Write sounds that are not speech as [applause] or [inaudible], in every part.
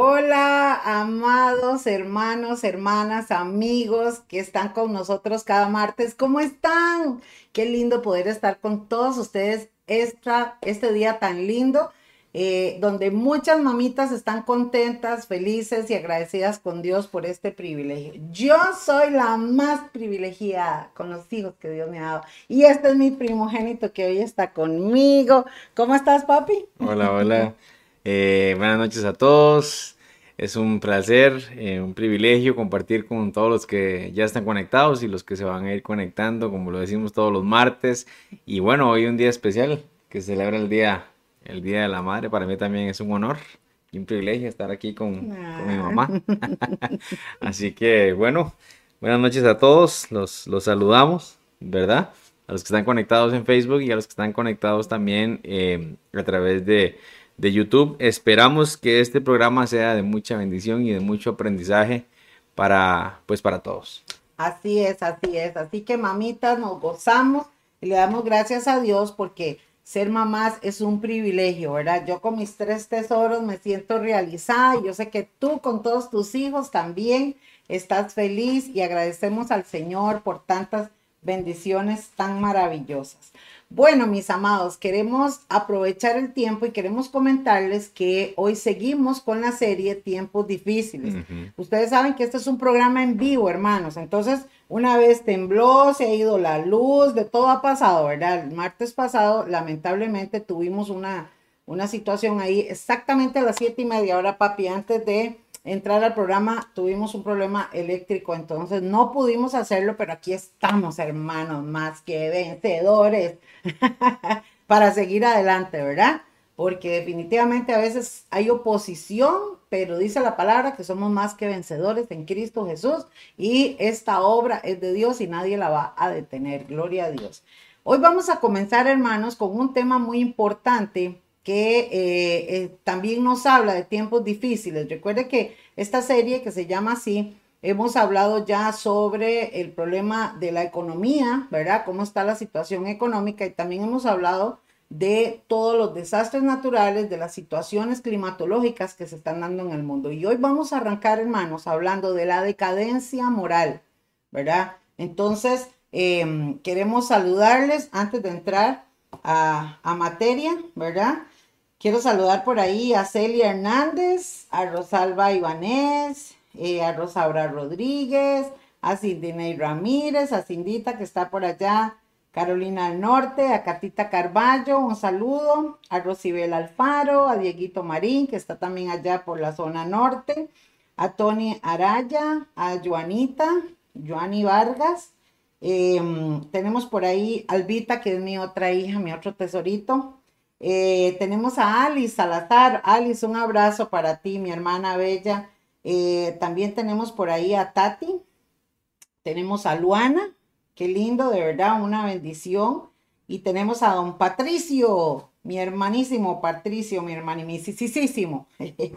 Hola, amados hermanos, hermanas, amigos que están con nosotros cada martes. ¿Cómo están? Qué lindo poder estar con todos ustedes esta, este día tan lindo, eh, donde muchas mamitas están contentas, felices y agradecidas con Dios por este privilegio. Yo soy la más privilegiada con los hijos que Dios me ha dado. Y este es mi primogénito que hoy está conmigo. ¿Cómo estás, papi? Hola, hola. Eh, buenas noches a todos. Es un placer, eh, un privilegio compartir con todos los que ya están conectados y los que se van a ir conectando, como lo decimos todos los martes. Y bueno, hoy un día especial que celebra el día, el día de la madre. Para mí también es un honor y un privilegio estar aquí con, con mi mamá. [laughs] Así que bueno, buenas noches a todos. Los, los saludamos, ¿verdad? A los que están conectados en Facebook y a los que están conectados también eh, a través de de YouTube. Esperamos que este programa sea de mucha bendición y de mucho aprendizaje para, pues, para todos. Así es, así es. Así que mamitas, nos gozamos y le damos gracias a Dios porque ser mamás es un privilegio, ¿verdad? Yo con mis tres tesoros me siento realizada y yo sé que tú con todos tus hijos también estás feliz y agradecemos al Señor por tantas bendiciones tan maravillosas. Bueno, mis amados, queremos aprovechar el tiempo y queremos comentarles que hoy seguimos con la serie Tiempos Difíciles. Ustedes saben que este es un programa en vivo, hermanos. Entonces, una vez tembló, se ha ido la luz, de todo ha pasado, ¿verdad? El martes pasado, lamentablemente, tuvimos una, una situación ahí exactamente a las siete y media hora, papi, antes de entrar al programa tuvimos un problema eléctrico, entonces no pudimos hacerlo, pero aquí estamos, hermanos, más que vencedores [laughs] para seguir adelante, ¿verdad? Porque definitivamente a veces hay oposición, pero dice la palabra que somos más que vencedores en Cristo Jesús y esta obra es de Dios y nadie la va a detener. Gloria a Dios. Hoy vamos a comenzar, hermanos, con un tema muy importante que eh, eh, también nos habla de tiempos difíciles. Recuerde que esta serie que se llama así, hemos hablado ya sobre el problema de la economía, ¿verdad? Cómo está la situación económica y también hemos hablado de todos los desastres naturales, de las situaciones climatológicas que se están dando en el mundo. Y hoy vamos a arrancar, hermanos, hablando de la decadencia moral, ¿verdad? Entonces, em, queremos saludarles antes de entrar a, a materia, ¿verdad? Quiero saludar por ahí a Celia Hernández, a Rosalba Ibanés, eh, a Rosaura Rodríguez, a Cindiney Ramírez, a Cindita que está por allá, Carolina del Norte, a Catita Carballo, un saludo, a Rosibel Alfaro, a Dieguito Marín, que está también allá por la zona norte, a Tony Araya, a Joanita, Joani Vargas. Em, tenemos por ahí Albita, que es mi otra hija, mi otro tesorito, eh, tenemos a Alice Salazar. Alice, un abrazo para ti, mi hermana bella. Eh, también tenemos por ahí a Tati. Tenemos a Luana. Qué lindo, de verdad, una bendición. Y tenemos a don Patricio, mi hermanísimo Patricio, mi hermanísimo. [laughs]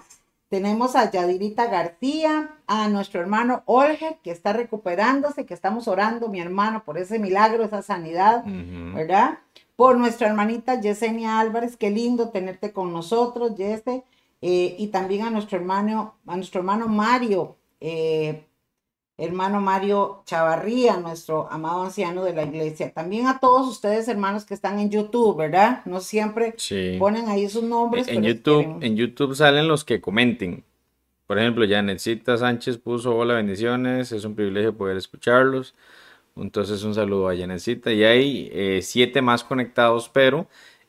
tenemos a Yadirita García, a nuestro hermano Olger, que está recuperándose, que estamos orando, mi hermano, por ese milagro, esa sanidad, ¿verdad? Por nuestra hermanita Yesenia Álvarez, qué lindo tenerte con nosotros, Yese, eh, y también a nuestro hermano, a nuestro hermano Mario, eh, hermano Mario Chavarría, nuestro amado anciano de la iglesia. También a todos ustedes, hermanos que están en YouTube, ¿verdad? No siempre ponen ahí sus nombres. En, YouTube, en YouTube salen los que comenten. Por ejemplo, Janetcita Sánchez puso hola bendiciones, es un privilegio poder escucharlos. Entonces un saludo a Janecita. Y hay eh, siete más conectados, pero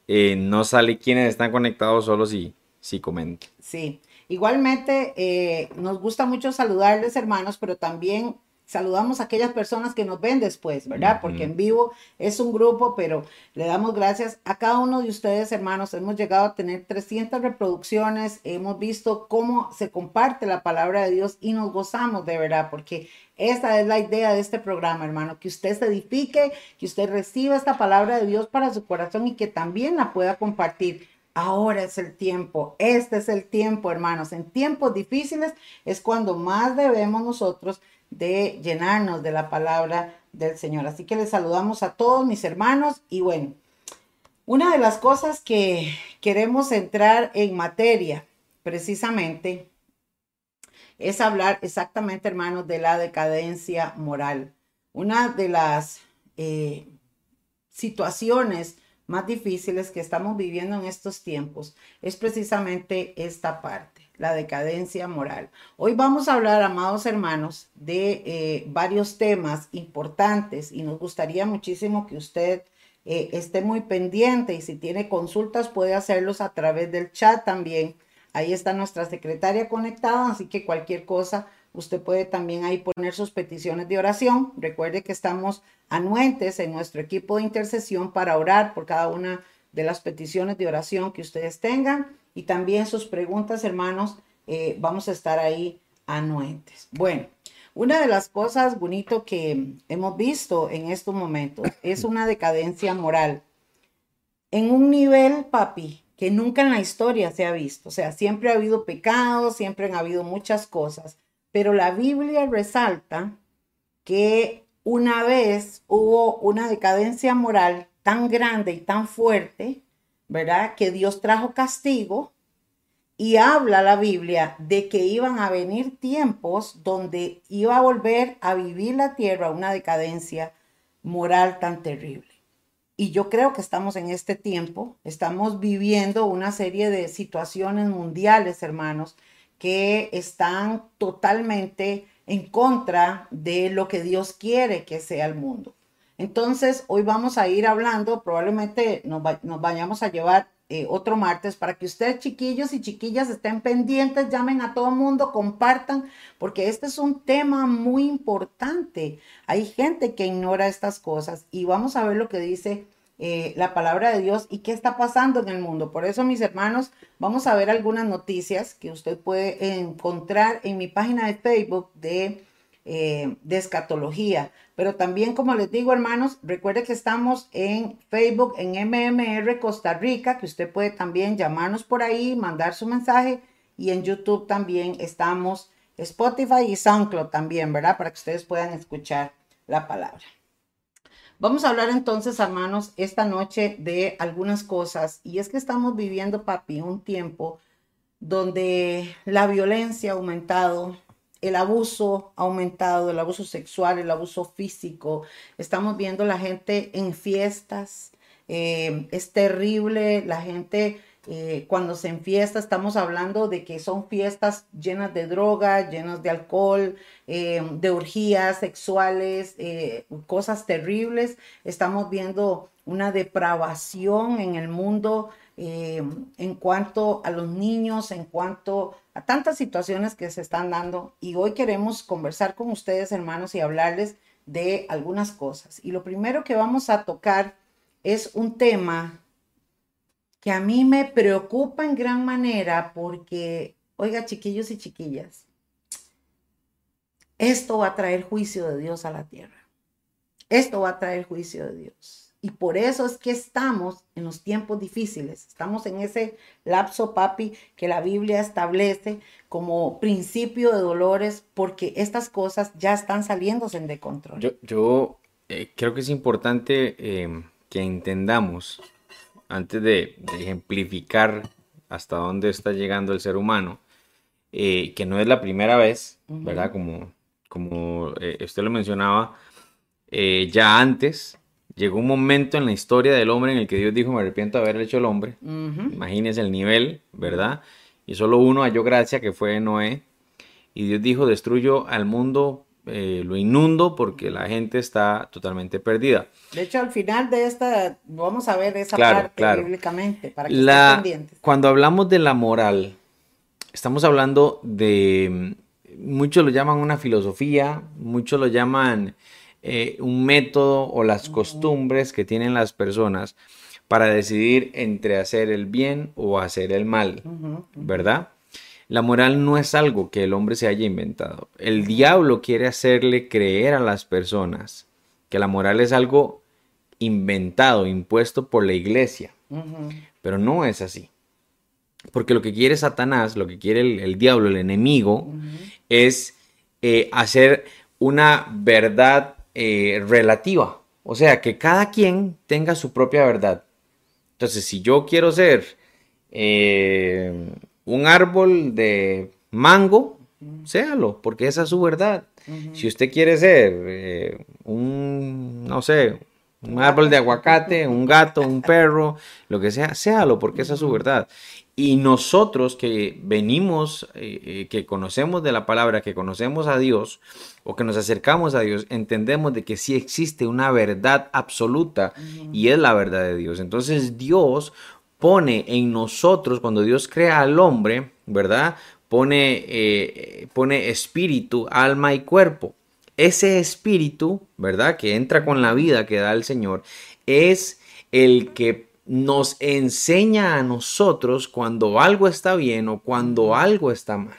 eh, no sale quienes están conectados solo si, si comentan. Sí, igualmente eh, nos gusta mucho saludarles hermanos, pero también saludamos a aquellas personas que nos ven después, ¿verdad? Porque en vivo es un grupo, pero le damos gracias a cada uno de ustedes, hermanos. Hemos llegado a tener 300 reproducciones, hemos visto cómo se comparte la palabra de Dios y nos gozamos de verdad, porque esa es la idea de este programa, hermano, que usted se edifique, que usted reciba esta palabra de Dios para su corazón y que también la pueda compartir. Ahora es el tiempo, este es el tiempo, hermanos. En tiempos difíciles es cuando más debemos nosotros de llenarnos de la palabra del Señor. Así que les saludamos a todos mis hermanos y bueno, una de las cosas que queremos entrar en materia precisamente es hablar exactamente, hermanos, de la decadencia moral. Una de las eh, situaciones más difíciles que estamos viviendo en estos tiempos es precisamente esta parte, la decadencia moral. Hoy vamos a hablar, amados hermanos, de eh, varios temas importantes y nos gustaría muchísimo que usted eh, esté muy pendiente y si tiene consultas puede hacerlos a través del chat también. Ahí está nuestra secretaria conectada, así que cualquier cosa usted puede también ahí poner sus peticiones de oración. Recuerde que estamos anuentes en nuestro equipo de intercesión para orar por cada una de las peticiones de oración que ustedes tengan y también sus preguntas, hermanos, eh, vamos a estar ahí anuentes. Bueno, una de las cosas bonito que hemos visto en estos momentos es [coughs] una decadencia moral. En un nivel, papi, que nunca en la historia se ha visto. O sea, siempre ha habido pecados, siempre han habido muchas cosas, pero la Biblia resalta que una vez hubo una decadencia moral tan grande y tan fuerte, ¿verdad? Que Dios trajo castigo y habla la Biblia de que iban a venir tiempos donde iba a volver a vivir la tierra una decadencia moral tan terrible. Y yo creo que estamos en este tiempo, estamos viviendo una serie de situaciones mundiales, hermanos, que están totalmente en contra de lo que Dios quiere que sea el mundo. Entonces, hoy vamos a ir hablando, probablemente nos, vayamos a llevar eh, otro martes para que ustedes, chiquillos y chiquillas, estén pendientes, llamen a todo mundo, compartan, porque este es un tema muy importante. Hay gente que ignora estas cosas y vamos a ver lo que dice eh, la palabra de Dios y qué está pasando en el mundo. Por eso, mis hermanos, vamos a ver algunas noticias que usted puede encontrar en mi página de Facebook de eh, de escatología. Pero también, como les digo, hermanos, recuerde que estamos en Facebook, en MMR Costa Rica, que usted puede también llamarnos por ahí, mandar su mensaje. Y en YouTube también estamos, Spotify y SoundCloud también, ¿verdad? Para que ustedes puedan escuchar la palabra. Vamos a hablar entonces, hermanos, esta noche de algunas cosas. Y es que estamos viviendo, papi, un tiempo donde la violencia ha aumentado, el abuso aumentado, el abuso sexual, el abuso físico. Estamos viendo la gente en fiestas. Eh, es terrible la gente eh, cuando se enfiesta. Estamos hablando de que son fiestas llenas de droga, llenas de alcohol, eh, de orgías sexuales, cosas terribles. Estamos viendo una depravación en el mundo en cuanto a los niños, en cuanto a tantas situaciones que se están dando y hoy queremos conversar con ustedes, hermanos, y hablarles de algunas cosas. Y lo primero que vamos a tocar es un tema que a mí me preocupa en gran manera porque, oiga, chiquillos y chiquillas, esto va a traer juicio de Dios a la tierra. Esto va a traer juicio de Dios. Y por eso es que estamos en los tiempos difíciles. Estamos en ese lapso, papi, que la Biblia establece como principio de dolores, porque estas cosas ya están saliéndose de control. Yo, eh, creo que es importante eh, que entendamos, antes de, ejemplificar hasta dónde está llegando el ser humano, eh, que no es la primera vez, ¿verdad? Como, como usted lo mencionaba, ya antes llegó un momento en la historia del hombre en el que Dios dijo, me arrepiento de haber hecho el hombre. Imagínese el nivel, ¿verdad? Y solo uno halló gracia, que fue Noé. Y Dios dijo, destruyo al mundo, eh, lo inundo, porque la gente está totalmente perdida. De hecho, al final de esta, vamos a ver esa parte bíblicamente, para que la, estén pendientes. Cuando hablamos de la moral, estamos hablando de, muchos lo llaman una filosofía, muchos lo llaman eh, un método o las costumbres que tienen las personas para decidir entre hacer el bien o hacer el mal, ¿verdad? La moral no es algo que el hombre se haya inventado. El diablo quiere hacerle creer a las personas que la moral es algo inventado, impuesto por la iglesia. Pero no es así. Porque lo que quiere Satanás, lo que quiere el, diablo, el enemigo, es eh, hacer una verdad eh, relativa. O sea, que cada quien tenga su propia verdad. Entonces, si yo quiero ser eh, un árbol de mango, séalo, porque esa es su verdad. Si usted quiere ser eh, un, no sé, un árbol de aguacate, un gato, un perro, lo que sea, séalo, porque esa es su verdad. Y nosotros que venimos, eh, eh, que conocemos de la palabra, que conocemos a Dios o que nos acercamos a Dios, entendemos de que sí existe una verdad absoluta y es la verdad de Dios. Entonces Dios pone en nosotros, cuando Dios crea al hombre, ¿verdad? Pone, eh, pone espíritu, alma y cuerpo. Ese espíritu, ¿verdad? Que entra con la vida que da el Señor, es el que nos enseña a nosotros cuando algo está bien o cuando algo está mal.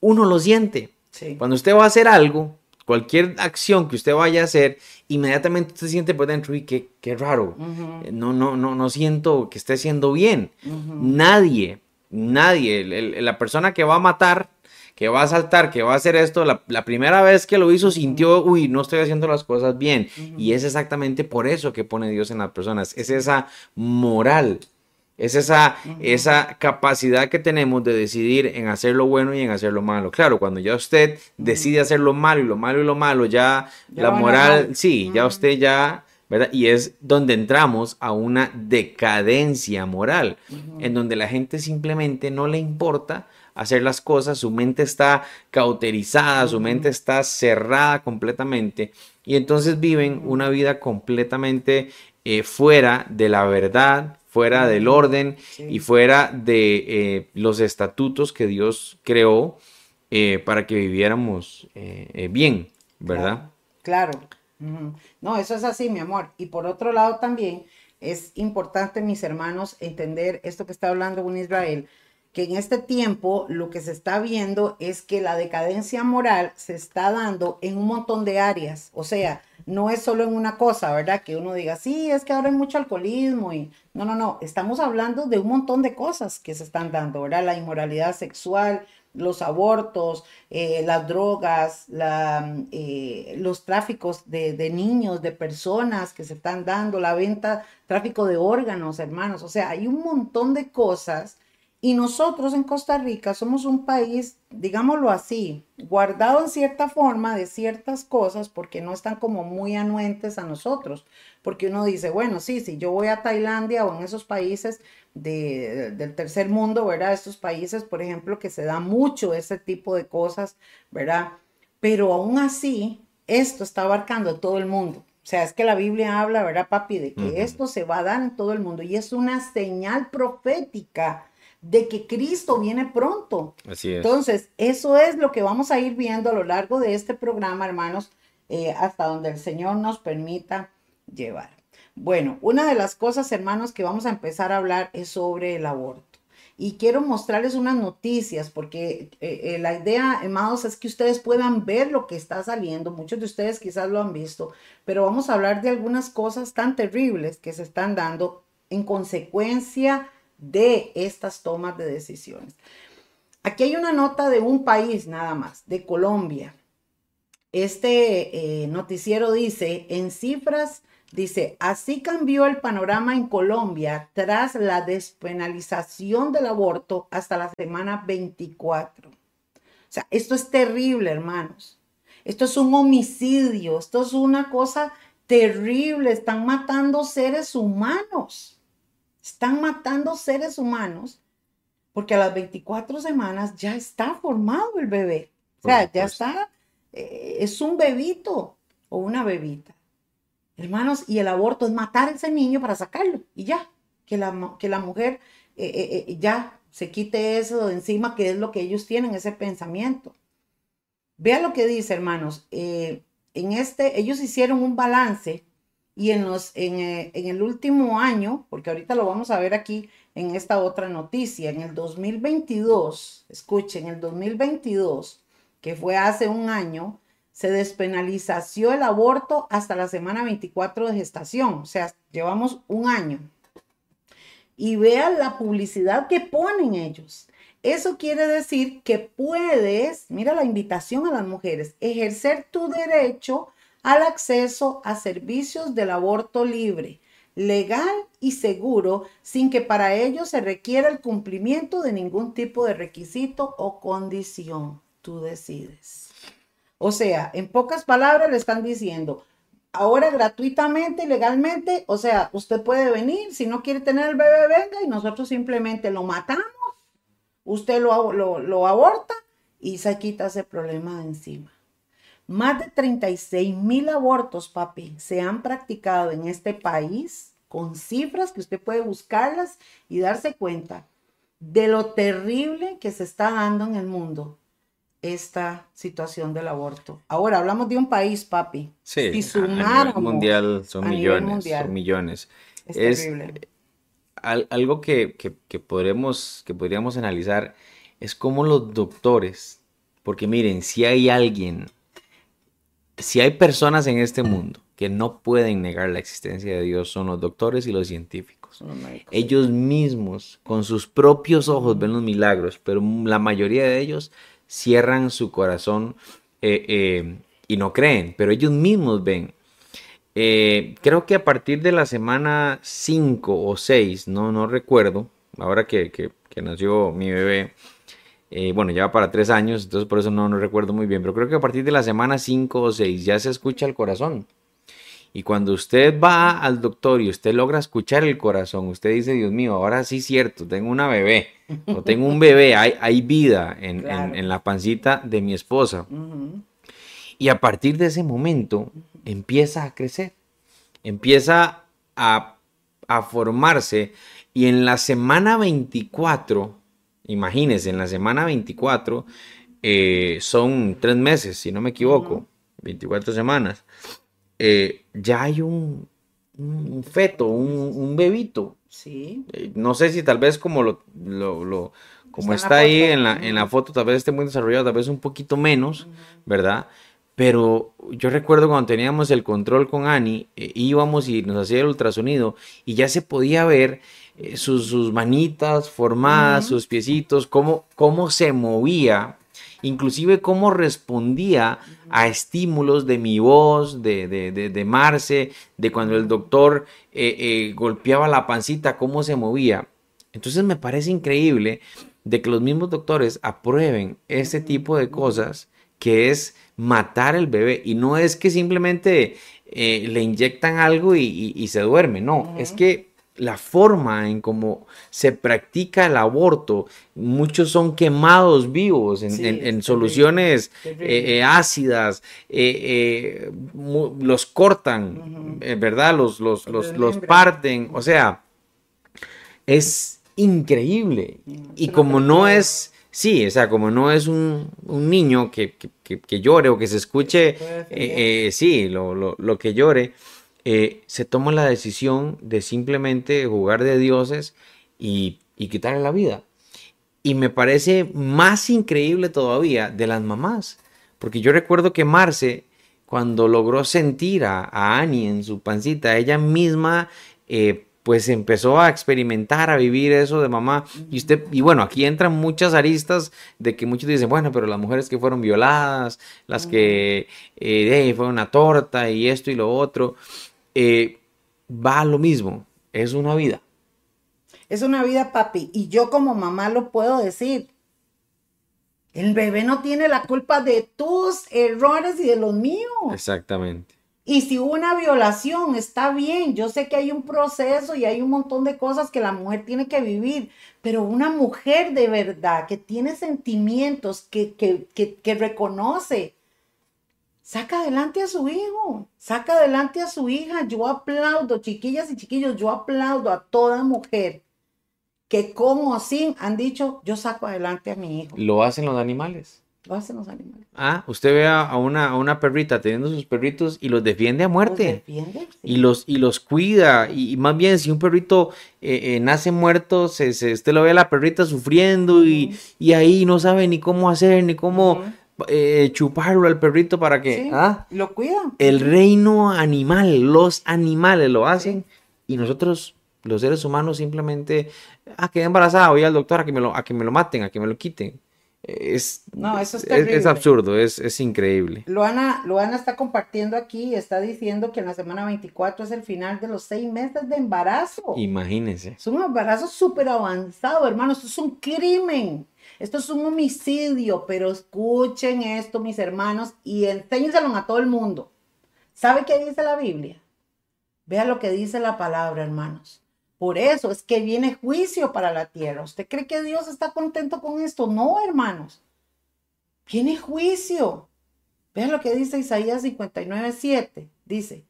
Uno lo siente. Cuando usted va a hacer algo, cualquier acción que usted vaya a hacer, inmediatamente usted siente por dentro, y qué, qué raro. No, no, no, no siento que esté haciendo bien. Nadie, nadie, la persona que va a matar que va a saltar, que va a hacer esto, la, primera vez que lo hizo sintió, uy, no estoy haciendo las cosas bien. Y es exactamente por eso que pone Dios en las personas. Es esa moral, es esa, esa capacidad que tenemos de decidir en hacer lo bueno y en hacer lo malo. Claro, cuando ya usted decide hacer lo malo y lo malo y lo malo, ya, la moral, sí, ya usted ya... ¿verdad? Y es donde entramos a una decadencia moral, en donde la gente simplemente no le importa hacer las cosas, su mente está cauterizada, su mente está cerrada completamente y entonces viven una vida completamente eh, fuera de la verdad, fuera del orden y fuera de eh, los estatutos que Dios creó eh, para que viviéramos bien, ¿verdad? Claro. No, eso es así, mi amor. Y por otro lado también es importante, mis hermanos, entender esto que está hablando un Israel, que en este tiempo lo que se está viendo es que la decadencia moral se está dando en un montón de áreas. O sea, no es solo en una cosa, ¿verdad? Que uno diga, sí, es que ahora hay mucho alcoholismo y no, no, no, estamos hablando de un montón de cosas que se están dando, ¿verdad? La inmoralidad sexual, los abortos, eh, las drogas, eh, los tráficos de, de, niños, de personas que se están dando, la venta, tráfico de órganos, hermanos. O sea, hay un montón de cosas y nosotros en Costa Rica somos un país, digámoslo así, guardado en cierta forma de ciertas cosas porque no están como muy anuentes a nosotros. Porque uno dice, bueno, sí, si yo voy a Tailandia o en esos países del tercer mundo, ¿verdad? Estos países, por ejemplo, que se da mucho ese tipo de cosas, ¿verdad? Pero aún así, esto está abarcando todo el mundo. O sea, es que la Biblia habla, ¿verdad, papi? De que esto se va a dar en todo el mundo y es una señal profética de que Cristo viene pronto. Así es. Entonces, eso es lo que vamos a ir viendo a lo largo de este programa, hermanos, eh, hasta donde el Señor nos permita llevar. Bueno, una de las cosas, hermanos, que vamos a empezar a hablar es sobre el aborto. Y quiero mostrarles unas noticias, porque eh, eh, la idea, hermanos, es que ustedes puedan ver lo que está saliendo. Muchos de ustedes quizás lo han visto, pero vamos a hablar de algunas cosas tan terribles que se están dando en consecuencia de estas tomas de decisiones. Aquí hay una nota de un país nada más, de Colombia. Este eh, noticiero dice, en cifras, dice, así cambió el panorama en Colombia tras la despenalización del aborto hasta la semana 24. O sea, esto es terrible, hermanos. Esto es un homicidio, esto es una cosa terrible, están matando seres humanos. Están matando seres humanos porque a las 24 semanas ya está formado el bebé. O sea, ya está, eh, es un bebito o una bebita. Hermanos, y el aborto es matar a ese niño para sacarlo y ya, que la, que la mujer eh, eh, ya se quite eso de encima, que es lo que ellos tienen, ese pensamiento. Vea lo que dice, hermanos. en este, ellos hicieron un balance y en, los, eh, en, el último año, porque ahorita lo vamos a ver aquí en esta otra noticia, en el 2022, escuchen, en el 2022, que fue hace un año, se despenalizació el aborto hasta la semana 24 de gestación, o sea, llevamos un año. Y vean la publicidad que ponen ellos. Eso quiere decir que puedes, mira la invitación a las mujeres, ejercer tu derecho al acceso a servicios del aborto libre, legal y seguro, sin que para ello se requiera el cumplimiento de ningún tipo de requisito o condición. tú decides. O sea, en pocas palabras le están diciendo, ahora gratuitamente, legalmente, o sea, usted puede venir, si no quiere tener el bebé, venga y nosotros simplemente lo matamos, usted lo, lo, aborta y se quita ese problema de encima. Más de 36 mil abortos, papi, se han practicado en este país con cifras que usted puede buscarlas y darse cuenta de lo terrible que se está dando en el mundo esta situación del aborto. Ahora hablamos de un país, papi. Sí, si a, nivel mundial son millones, son millones. Es, terrible. algo que, que, podremos, que podríamos analizar es cómo los doctores, porque miren, si hay alguien, si hay personas en este mundo que no pueden negar la existencia de Dios, son los doctores y los científicos. Ellos mismos, con sus propios ojos, ven los milagros, pero la mayoría de ellos cierran su corazón eh, eh, y no creen, pero ellos mismos ven. Eh, creo que a partir de la semana 5 o 6, no, no recuerdo, ahora que, que, nació mi bebé, bueno, ya para 3 años, entonces por eso no, no recuerdo muy bien, pero creo que a partir de la semana 5 o 6 ya se escucha el corazón. Y cuando usted va al doctor y usted logra escuchar el corazón, usted dice, Dios mío, ahora sí es cierto, tengo una bebé, o [laughs] tengo un bebé, hay, hay vida en, la pancita de mi esposa. Y a partir de ese momento empieza a crecer, empieza a, formarse y en la semana 24, imagínense, en la semana 24 eh, son tres meses, si no me equivoco, 24 semanas. Eh, ya hay un, feto, un, bebito. Sí. Eh, no sé si tal vez como lo, lo, como está, ahí en la, en la foto, tal vez esté muy desarrollado, tal vez un poquito menos, ¿verdad? Pero yo recuerdo cuando teníamos el control con Ani, eh, íbamos y nos hacía el ultrasonido y ya se podía ver sus, manitas formadas, sus piecitos, cómo, cómo se movía inclusive cómo respondía a estímulos de mi voz, de, de, Marce, de cuando el doctor eh, eh, golpeaba la pancita, cómo se movía. Entonces me parece increíble de que los mismos doctores aprueben este tipo de cosas que es matar el bebé. Y no es que simplemente eh, le inyectan algo y, se duerme, no, es que la forma en cómo se practica el aborto, muchos son quemados vivos en, soluciones eh, eh, ácidas, eh, los cortan, ¿verdad? Los, los, los, parten, o sea, es increíble. Y como no es, sí, o sea, como no es un, niño que, llore o que se escuche, sí, lo, lo que llore eh, se toma la decisión de simplemente jugar de dioses y, quitarle la vida. Y me parece más increíble todavía de las mamás, porque yo recuerdo que Marce, cuando logró sentir a, Annie en su pancita, ella misma eh, pues empezó a experimentar, a vivir eso de mamá. Y usted, y bueno, aquí entran muchas aristas de que muchos dicen, bueno, pero las mujeres que fueron violadas, las que eh, fue una torta y esto y lo otro. Eh, va a lo mismo, es una vida. Es una vida, papi, y yo como mamá lo puedo decir. El bebé no tiene la culpa de tus errores y de los míos. Exactamente. Y si hubo una violación, está bien. Yo sé que hay un proceso y hay un montón de cosas que la mujer tiene que vivir, pero una mujer de verdad que tiene sentimientos, que, que, que, que reconoce saca adelante a su hijo, saca adelante a su hija. Yo aplaudo, chiquillas y chiquillos, yo aplaudo a toda mujer que como así han dicho, yo saco adelante a mi hijo. Lo hacen los animales. Lo hacen los animales. Ah, usted ve a una, a una perrita teniendo sus perritos y los defiende a muerte. Los defiende, y, los, y los cuida. Y, más bien, si un perrito eh, eh, nace muerto, se, usted lo ve a la perrita sufriendo y, y, ahí no sabe ni cómo hacer, ni cómo eh, chuparlo al perrito para que ¿ah? lo cuidan. El reino animal, los animales lo hacen y nosotros, los seres humanos, simplemente, ah, quedé embarazada, voy al doctor a que me lo, a que me lo maten, a que me lo quiten. es, No, eso es es, es absurdo, es, es increíble. Luana, Luana está compartiendo aquí, está diciendo que en la semana 24 es el final de los seis meses de embarazo. Imagínense. Es un embarazo súper avanzado, hermano. Esto es un crimen. Esto es un homicidio. Pero escuchen esto, mis hermanos, y enséñenselo a todo el mundo. ¿Sabe qué dice la Biblia? Vea lo que dice la palabra, hermanos. Por eso es que viene juicio para la tierra. ¿Usted cree que Dios está contento con esto? No, hermanos. Viene juicio. Vea lo que dice Isaías 59, 7. Dice,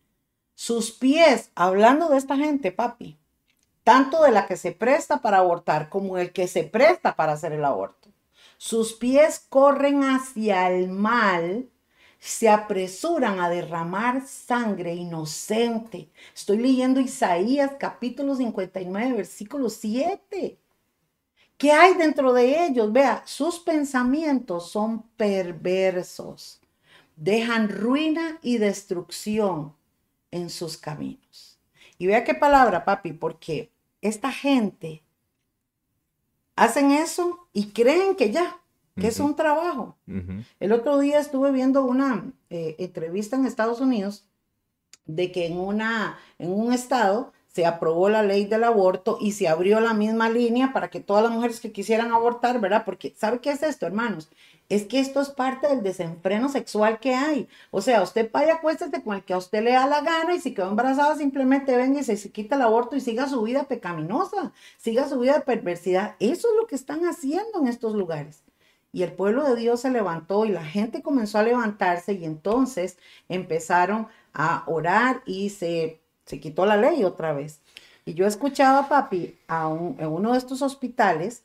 sus pies, hablando de esta gente, papi, tanto de la que se presta para abortar como el que se presta para hacer el aborto. Sus pies corren hacia el mal, se apresuran a derramar sangre inocente. Estoy leyendo Isaías capítulo 59, versículo 7. ¿Qué hay dentro de ellos? Vea, sus pensamientos son perversos. Dejan ruina y destrucción en sus caminos. Y vea qué palabra, papi, porque esta gente hacen eso y creen que ya, que es un trabajo. El otro día estuve viendo una eh, entrevista en Estados Unidos de que en, una, en un estado se aprobó la ley del aborto y se abrió la misma línea para que todas las mujeres que quisieran abortar, ¿verdad? Porque, ¿sabe qué es esto, hermanos? Es que esto es parte del desenfreno sexual que hay. O sea, usted vaya, acuéstese con el que a usted le da la gana y si quedó embarazada, simplemente venga y se, se quita el aborto y siga su vida pecaminosa, siga su vida de perversidad. Eso es lo que están haciendo en estos lugares. Y el pueblo de Dios se levantó y la gente comenzó a levantarse y entonces empezaron a orar y se, se quitó la ley otra vez. Y yo escuchaba, papi, a en uno de estos hospitales,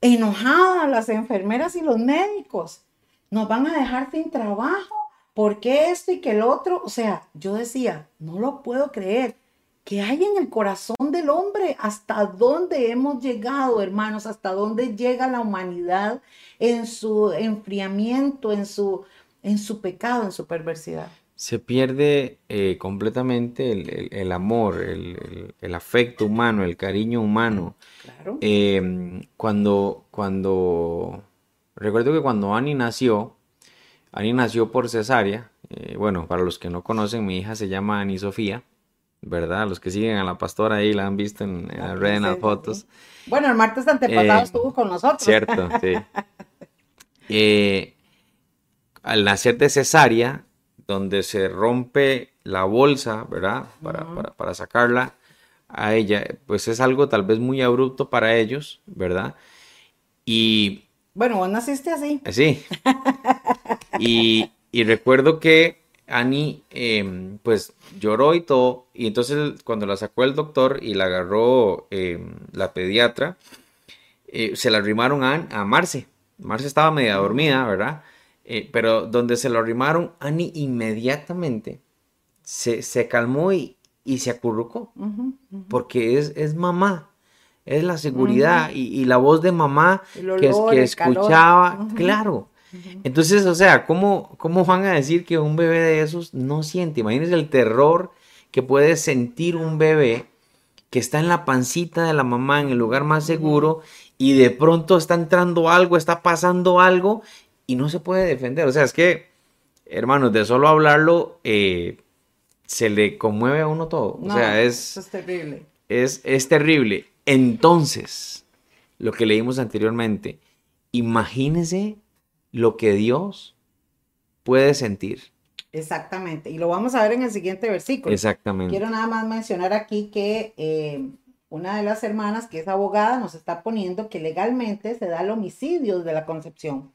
enojada las enfermeras y los médicos. Nos van a dejar sin trabajo. ¿Por qué esto y que el otro? O sea, yo decía, no lo puedo creer. ¿Qué hay en el corazón del hombre? ¿Hasta dónde hemos llegado, hermanos? ¿Hasta dónde llega la humanidad en su enfriamiento, en su, en su pecado, en su perversidad? Se pierde eh, completamente el, el- el amor, el, el- afecto humano, el cariño humano. Claro. Em, cuando, cuando, recuerdo que cuando Annie nació, Annie nació por cesárea. eh, bueno, para los que no conocen, mi hija se llama Annie Sofía, ¿verdad? Los que siguen a la pastora ahí la han visto en, en La las redes, en las fotos. sí. Bueno, el martes antepasado Eh, estuvo con nosotros. Cierto, sí. [laughs] Al nacer de cesárea, donde se rompe la bolsa, ¿verdad? Para, para, para sacarla a ella, pues es algo tal vez muy abrupto para ellos, ¿verdad? Y Bueno, vos naciste así. Sí. Y, y recuerdo que Annie, em, pues lloró y todo. Y entonces cuando la sacó el doctor y la agarró em, la pediatra, eh, se la arrimaron a, a Marce. Marce estaba media dormida, ¿verdad? Eh, pero donde se la arrimaron, Annie inmediatamente se, se calmó y, y se acurrucó. Porque es, es mamá, es la seguridad y, y la voz de mamá que, escuchaba, claro. Entonces, o sea, ¿cómo, ¿cómo van a decir que un bebé de esos no siente? Imagínense el terror que puede sentir un bebé que está en la pancita de la mamá, en el lugar más seguro, y de pronto está entrando algo, está pasando algo, y no se puede defender. O sea, es que, hermanos, de solo hablarlo, eh, se le conmueve a uno todo. O sea, es, es terrible. es, es terrible. Entonces, lo que leímos anteriormente, imagínense lo que Dios puede sentir. Exactamente. Y lo vamos a ver en el siguiente versículo. Exactamente. Quiero nada más mencionar aquí que eh, una de las hermanas que es abogada nos está poniendo que legalmente se da el homicidio de la concepción.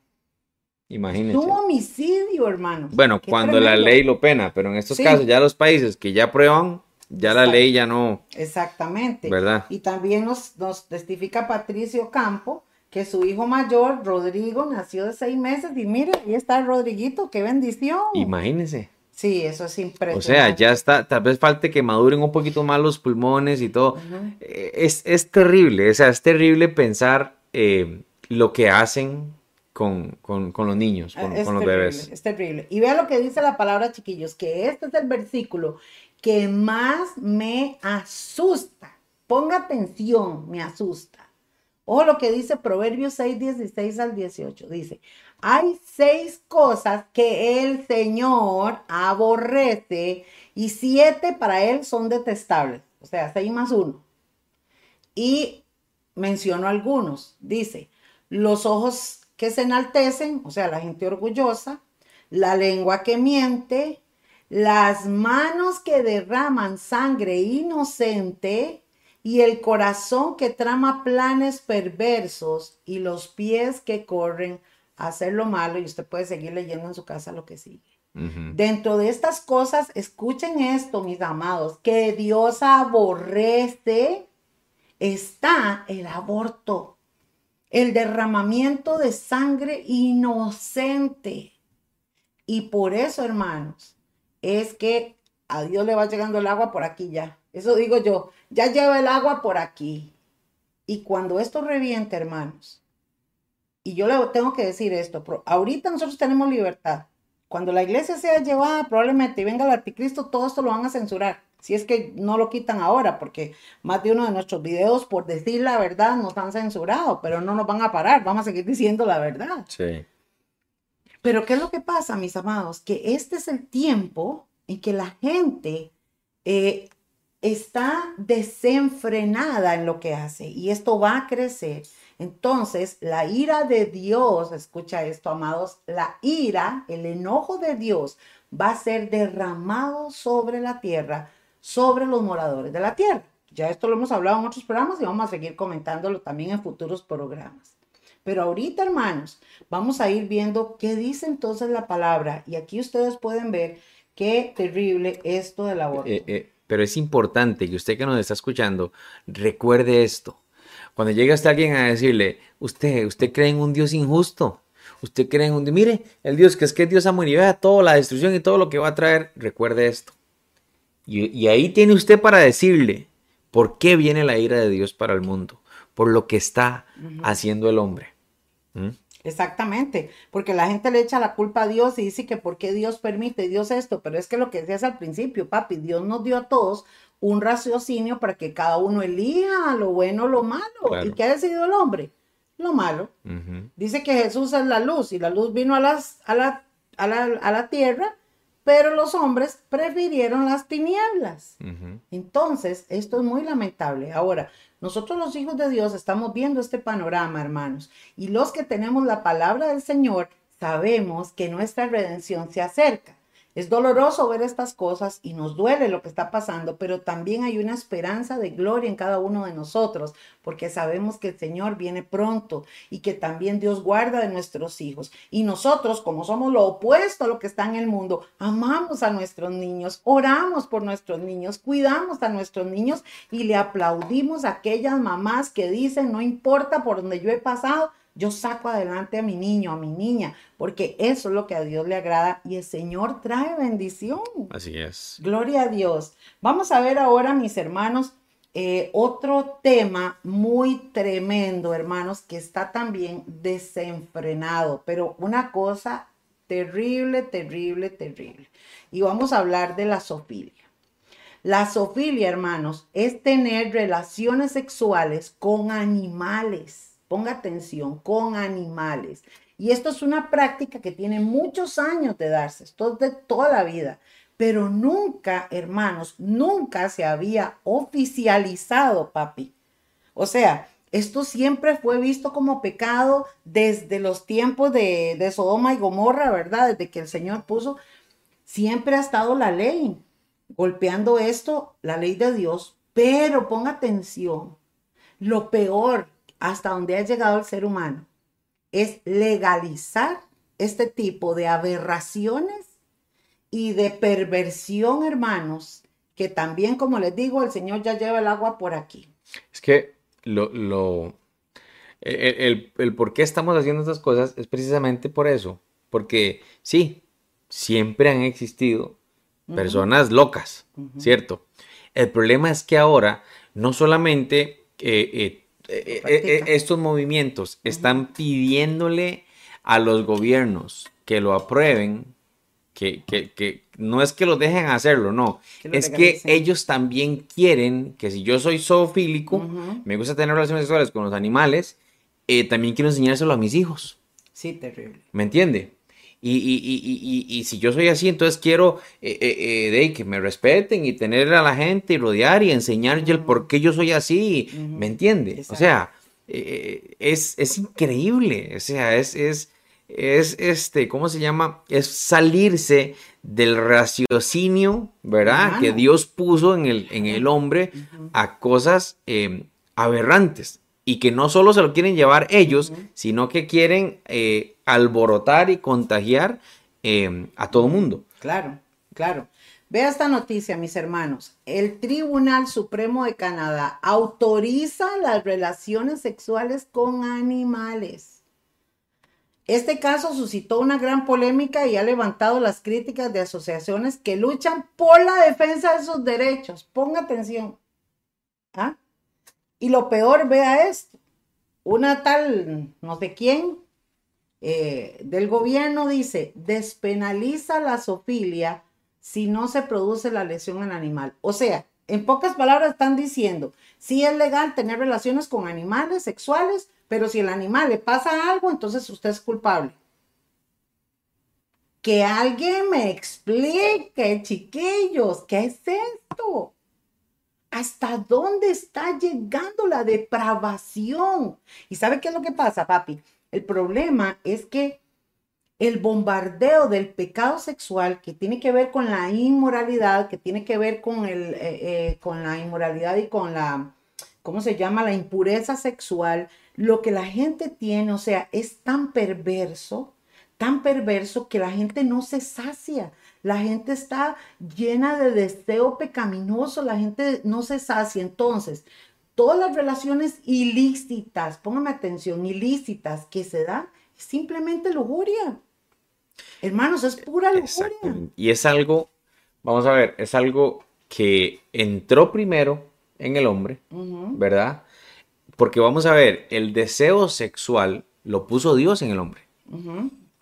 Imagínense. Un homicidio, hermanos. Bueno, cuando la ley lo pena, pero en estos Sí. casos ya los países que ya prueban, ya la ley ya no, Exactamente. ¿verdad? Y también nos, nos testifica Patricio Campo que su hijo mayor, Rodrigo, nació de seis meses y mire, ahí está Rodriguito, qué bendición. Imagínense. Sí, eso es impresionante. O sea, ya está, tal vez falte que maduren un poquito más los pulmones y todo. Eh, Es, es terrible, o sea, es terrible pensar eh, lo que hacen con, con- con los niños, con, los terrible, bebés. Es terrible. Y vea lo que dice la palabra, chiquillos, que este es el versículo que más me asusta. Ponga atención, me asusta. Ojo lo que dice Proverbios 6, 16 al 18. Dice, hay seis cosas que el Señor aborrece y siete para él son detestables. O sea, seis más uno. Y menciono algunos. Dice, los ojos que se enaltecen, o sea, la gente orgullosa, la lengua que miente, las manos que derraman sangre inocente y el corazón que trama planes perversos y los pies que corren a hacer lo malo. Y usted puede seguir leyendo en su casa lo que sigue. Dentro de estas cosas, escuchen esto, mis amados, que Dios aborrece, está el aborto, el derramamiento de sangre inocente. Y por eso, hermanos, es que a Dios le va llegando el agua por aquí ya. Eso digo yo, ya lleva el agua por aquí. Y cuando esto reviente, hermanos, y yo le tengo que decir esto, ahorita nosotros tenemos libertad. Cuando la iglesia sea llevada, probablemente y venga el anticristo, todo esto lo van a censurar. Si es que no lo quitan ahora, porque más de uno de nuestros videos, por decir la verdad, nos han censurado, pero no nos van a parar, vamos a seguir diciendo la verdad. Sí. Pero ¿qué es lo que pasa, mis amados? Que este es el tiempo en que la gente eh, está desenfrenada en lo que hace y esto va a crecer. Entonces, la ira de Dios, escucha esto, amados, la ira, el enojo de Dios va a ser derramado sobre la tierra, sobre los moradores de la tierra. Ya esto lo hemos hablado en otros programas y vamos a seguir comentándolo también en futuros programas. Pero ahorita, hermanos, vamos a ir viendo qué dice entonces la palabra. Y aquí ustedes pueden ver qué terrible esto del aborto. Eh, eh, pero es importante que usted que nos está escuchando recuerde esto. Cuando llega hasta alguien a decirle, usted, usted cree en un Dios injusto, usted cree en un Dios, mire, el Dios que es que Dios amor y vea toda la destrucción y todo lo que va a traer, recuerde esto. Y, ahí tiene usted para decirle por qué viene la ira de Dios para el mundo, por lo que está haciendo el hombre. ¿Mm? Exactamente, porque la gente le echa la culpa a Dios y dice que por qué Dios permite Dios esto, pero es que lo que decías al principio, papi, Dios nos dio a todos un raciocinio para que cada uno elija lo bueno o lo malo. ¿Y qué ha decidido el hombre? Lo malo. Dice que Jesús es la luz y la luz vino a, las, a, la, a, la, a la tierra, pero los hombres prefirieron las tinieblas. Entonces, esto es muy lamentable. Ahora, nosotros los hijos de Dios estamos viendo este panorama, hermanos, y los que tenemos la palabra del Señor sabemos que nuestra redención se acerca. Es doloroso ver estas cosas y nos duele lo que está pasando, pero también hay una esperanza de gloria en cada uno de nosotros, porque sabemos que el Señor viene pronto y que también Dios guarda de nuestros hijos. Y nosotros, como somos lo opuesto a lo que está en el mundo, amamos a nuestros niños, oramos por nuestros niños, cuidamos a nuestros niños y le aplaudimos a aquellas mamás que dicen, no importa por donde yo he pasado, yo saco adelante a mi niño, a mi niña, porque eso es lo que a Dios le agrada y el Señor trae bendición. Así es. Gloria a Dios. Vamos a ver ahora, mis hermanos, eh, otro tema muy tremendo, hermanos, que está también desenfrenado, pero una cosa terrible, terrible, terrible. Y vamos a hablar de la sofilia. La sofilia, hermanos, es tener relaciones sexuales con animales ponga atención, con animales. Y esto es una práctica que tiene muchos años de darse, esto es de toda la vida, pero nunca, hermanos, nunca se había oficializado, papi. O sea, esto siempre fue visto como pecado desde los tiempos de, de Sodoma y Gomorra, ¿verdad? Desde que el Señor puso, siempre ha estado la ley, golpeando esto, la ley de Dios, pero ponga atención, lo peor hasta donde ha llegado el ser humano es legalizar este tipo de aberraciones y de perversión, hermanos, que también, como les digo, el Señor ya lleva el agua por aquí. Es que lo, lo el, por qué estamos haciendo estas cosas es precisamente por eso, porque sí, siempre han existido personas locas, ¿cierto? El problema es que ahora no solamente eh, eh, eh, eh, eh, estos movimientos están pidiéndole a los gobiernos que lo aprueben, que, no es que los dejen hacerlo, no. Que es que ellos también quieren que si yo soy zoofílico, me gusta tener relaciones sexuales con los animales, eh, también quiero enseñárselo a mis hijos. Sí, terrible. ¿Me entiende? Y, y- y- y- si yo soy así, entonces quiero eh, eh, eh, de que me respeten y tener a la gente y rodear y enseñar ya el por qué yo soy así. ¿Me entiende? O sea, eh, es, es increíble. O sea, es, es, es este, ¿cómo se llama? Es salirse del raciocinio, ¿verdad? Humano. Que Dios puso en el, en el hombre a cosas eh, aberrantes y que no solo se lo quieren llevar ellos, sino que quieren eh, alborotar y contagiar eh, a todo mundo. Claro, claro. Vea esta noticia, mis hermanos. El Tribunal Supremo de Canadá autoriza las relaciones sexuales con animales. Este caso suscitó una gran polémica y ha levantado las críticas de asociaciones que luchan por la defensa de sus derechos. Ponga atención. ¿Ah? Y lo peor, vea esto. Una tal, no sé quién, eh, del gobierno dice, despenaliza la zoofilia si no se produce la lesión en animal. O sea, en pocas palabras están diciendo, sí es legal tener relaciones con animales sexuales, pero si el animal le pasa algo, entonces usted es culpable. Que alguien me explique, chiquillos, ¿qué es esto? ¿Hasta dónde está llegando la depravación? ¿Y sabe qué es lo que pasa, papi? El problema es que el bombardeo del pecado sexual que tiene que ver con la inmoralidad, que tiene que ver con, el, eh, eh, con la inmoralidad y con la, ¿cómo se llama? La impureza sexual, lo que la gente tiene, o sea, es tan perverso, tan perverso que la gente no se sacia. La gente está llena de deseo pecaminoso, la gente no se sacia. Entonces, todas las relaciones ilícitas, póngame atención, ilícitas que se dan, es simplemente lujuria. Hermanos, es pura lujuria. Y es algo, vamos a ver, es algo que entró primero en el hombre, ¿verdad? Porque vamos a ver, el deseo sexual lo puso Dios en el hombre.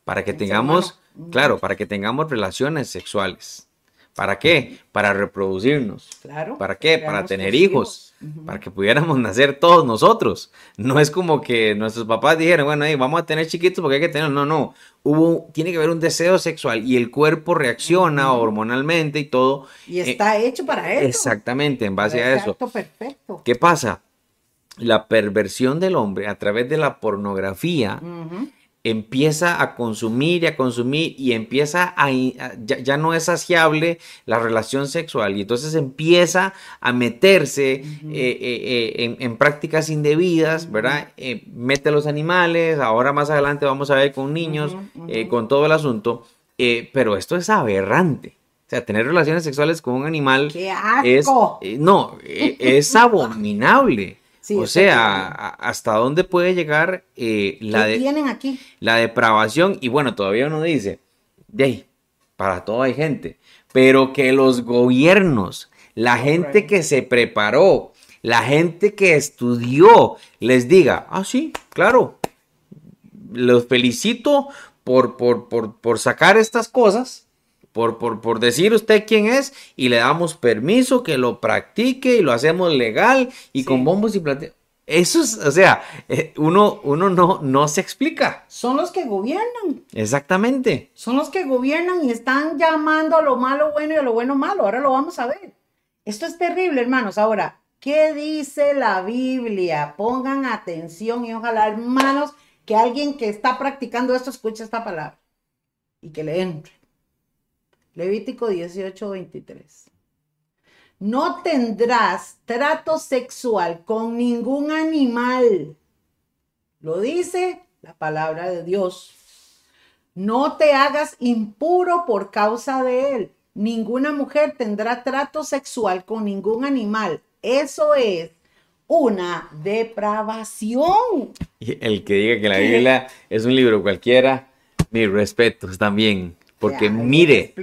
Para que tengamos, claro, para que tengamos relaciones sexuales. ¿Para qué? Para reproducirnos. Claro. ¿Para qué? Para tener hijos. Para que pudiéramos [laughs] nacer todos nosotros. No es como que nuestros papás dijeron, bueno, hey, vamos a tener chiquitos porque hay que tener. No, no. Hubo, tiene que haber un deseo sexual y el cuerpo reacciona hormonalmente y todo. Y eh, está hecho para eso. Exactamente, en base para a eso. perfecto. ¿Qué pasa? La perversión del hombre a través de la pornografía. Empieza a consumir y a consumir y empieza a, ya, ya no es saciable la relación sexual y entonces empieza a meterse eh, eh, eh, en, en prácticas indebidas, ¿verdad? Eh, mete a los animales, ahora más adelante vamos a ver con niños, con todo el asunto, pero esto es aberrante. O sea, tener relaciones sexuales con un animal ¡Qué es, asco! eh, no, es [laughs] abominable. Sí, o sea, hasta dónde puede llegar eh, la, ¿Qué de, tienen aquí? la depravación. Y bueno, todavía uno dice, de ahí, para todo hay gente. Pero que los gobiernos, la gente que se preparó, la gente que estudió, les diga, ah, sí, claro, los felicito por, por, por, por sacar estas cosas, por, por, por decir usted quién es, y le damos permiso que lo practique y lo hacemos legal y Sí. con bombos y platillos. Eso es, o sea, eh, uno, uno no, no se explica. Son los que gobiernan. Exactamente. Son los que gobiernan y están llamando a lo malo bueno y a lo bueno malo. Ahora lo vamos a ver. Esto es terrible, hermanos. Ahora, ¿qué dice la Biblia? Pongan atención y ojalá, hermanos, que alguien que está practicando esto escuche esta palabra y que le entre. Levítico 18, 23. No tendrás trato sexual con ningún animal. Lo dice la palabra de Dios. No te hagas impuro por causa de él. Ninguna mujer tendrá trato sexual con ningún animal. Eso es una depravación. Y el que diga que la Biblia es un libro cualquiera, mis respetos también. Porque Ya, mire,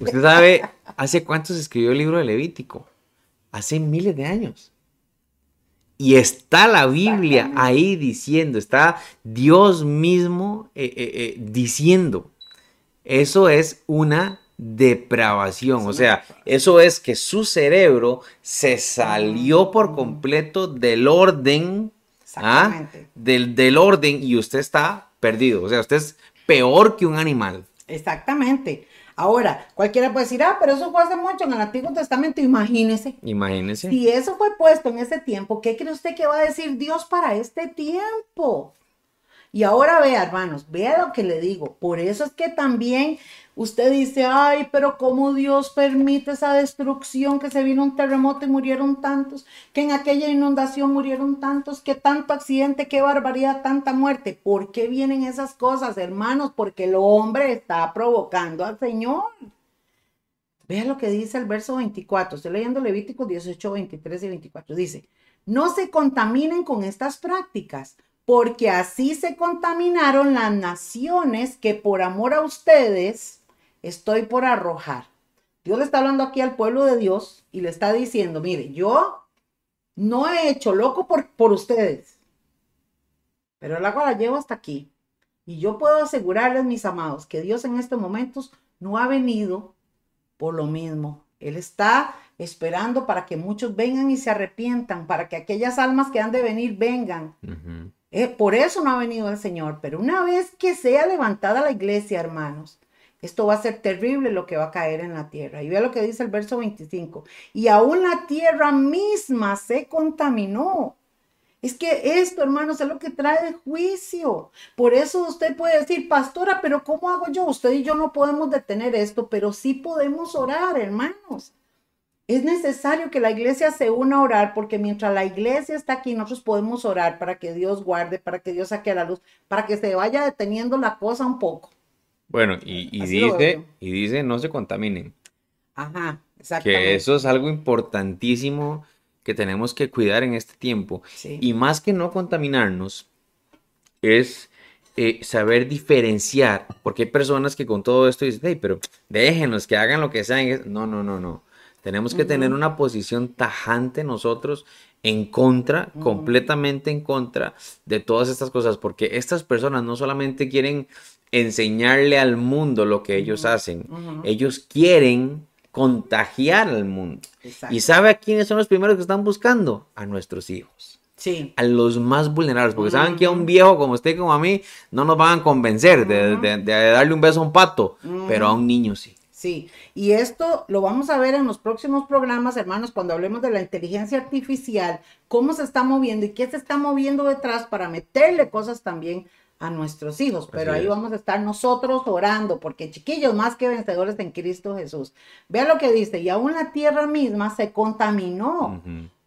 usted sabe, ¿hace cuánto se escribió el libro de Levítico? Hace miles de años. Y está la Biblia ahí diciendo, está Dios mismo eh, eh, eh, diciendo, eso es una depravación. O sea, eso es que su cerebro se salió por completo del orden. ¿ah? Del, del orden y usted está perdido. O sea, usted es peor que un animal. Exactamente. Ahora, cualquiera puede decir, ah, pero eso fue hace mucho en el Antiguo Testamento, imagínese. Imagínese. Si eso fue puesto en ese tiempo, ¿qué cree usted que va a decir Dios para este tiempo? Y ahora vea, hermanos, vea lo que le digo. Por eso es que también usted dice, ay, pero ¿cómo Dios permite esa destrucción? Que se vino un terremoto y murieron tantos, que en aquella inundación murieron tantos, que tanto accidente, qué barbaridad, tanta muerte. ¿Por qué vienen esas cosas, hermanos? Porque el hombre está provocando al Señor. Vea lo que dice el verso 24. Estoy leyendo Levítico 18, 23 y 24. Dice, no se contaminen con estas prácticas porque así se contaminaron las naciones que por amor a ustedes estoy por arrojar. Dios le está hablando aquí al pueblo de Dios y le está diciendo, mire, yo no he hecho loco por, por ustedes, pero el agua la llevo hasta aquí. Y yo puedo asegurarles, mis amados, que Dios en estos momentos no ha venido por lo mismo. Él está esperando para que muchos vengan y se arrepientan, para que aquellas almas que han de venir vengan. Eh, por eso no ha venido el Señor. Pero una vez que sea levantada la iglesia, hermanos, esto va a ser terrible lo que va a caer en la tierra. Y vea lo que dice el verso 25. Y aún la tierra misma se contaminó. Es que esto, hermanos, es lo que trae juicio. Por eso usted puede decir, pastora, pero ¿cómo hago yo? Usted y yo no podemos detener esto, pero sí podemos orar, hermanos. Es necesario que la iglesia se una a orar porque mientras la iglesia está aquí, nosotros podemos orar para que Dios guarde, para que Dios saque a la luz, para que se vaya deteniendo la cosa un poco. Bueno, y, dice, y dice, no se contaminen. Ajá, exactamente. Que eso es algo importantísimo que tenemos que cuidar en este tiempo. Y más que no contaminarnos, es eh, saber diferenciar, porque hay personas que con todo esto dicen, hey, pero déjenos que hagan lo que sean. No, no, no, no. Tenemos que tener una posición tajante nosotros en contra, completamente en contra de todas estas cosas, porque estas personas no solamente quieren enseñarle al mundo lo que ellos hacen, ellos quieren contagiar al mundo. ¿Y sabe a quiénes son los primeros que están buscando? A nuestros hijos. Sí. A los más vulnerables, porque saben que a un viejo como usted, como a mí, no nos van a convencer de, darle un beso a un pato, pero a un niño sí. Sí, y esto lo vamos a ver en los próximos programas, hermanos, cuando hablemos de la inteligencia artificial, cómo se está moviendo y qué se está moviendo detrás para meterle cosas también a nuestros hijos. Pero ahí vamos a estar nosotros orando, porque chiquillos, más que vencedores en Cristo Jesús. Vea lo que dice, y aún la tierra misma se contaminó.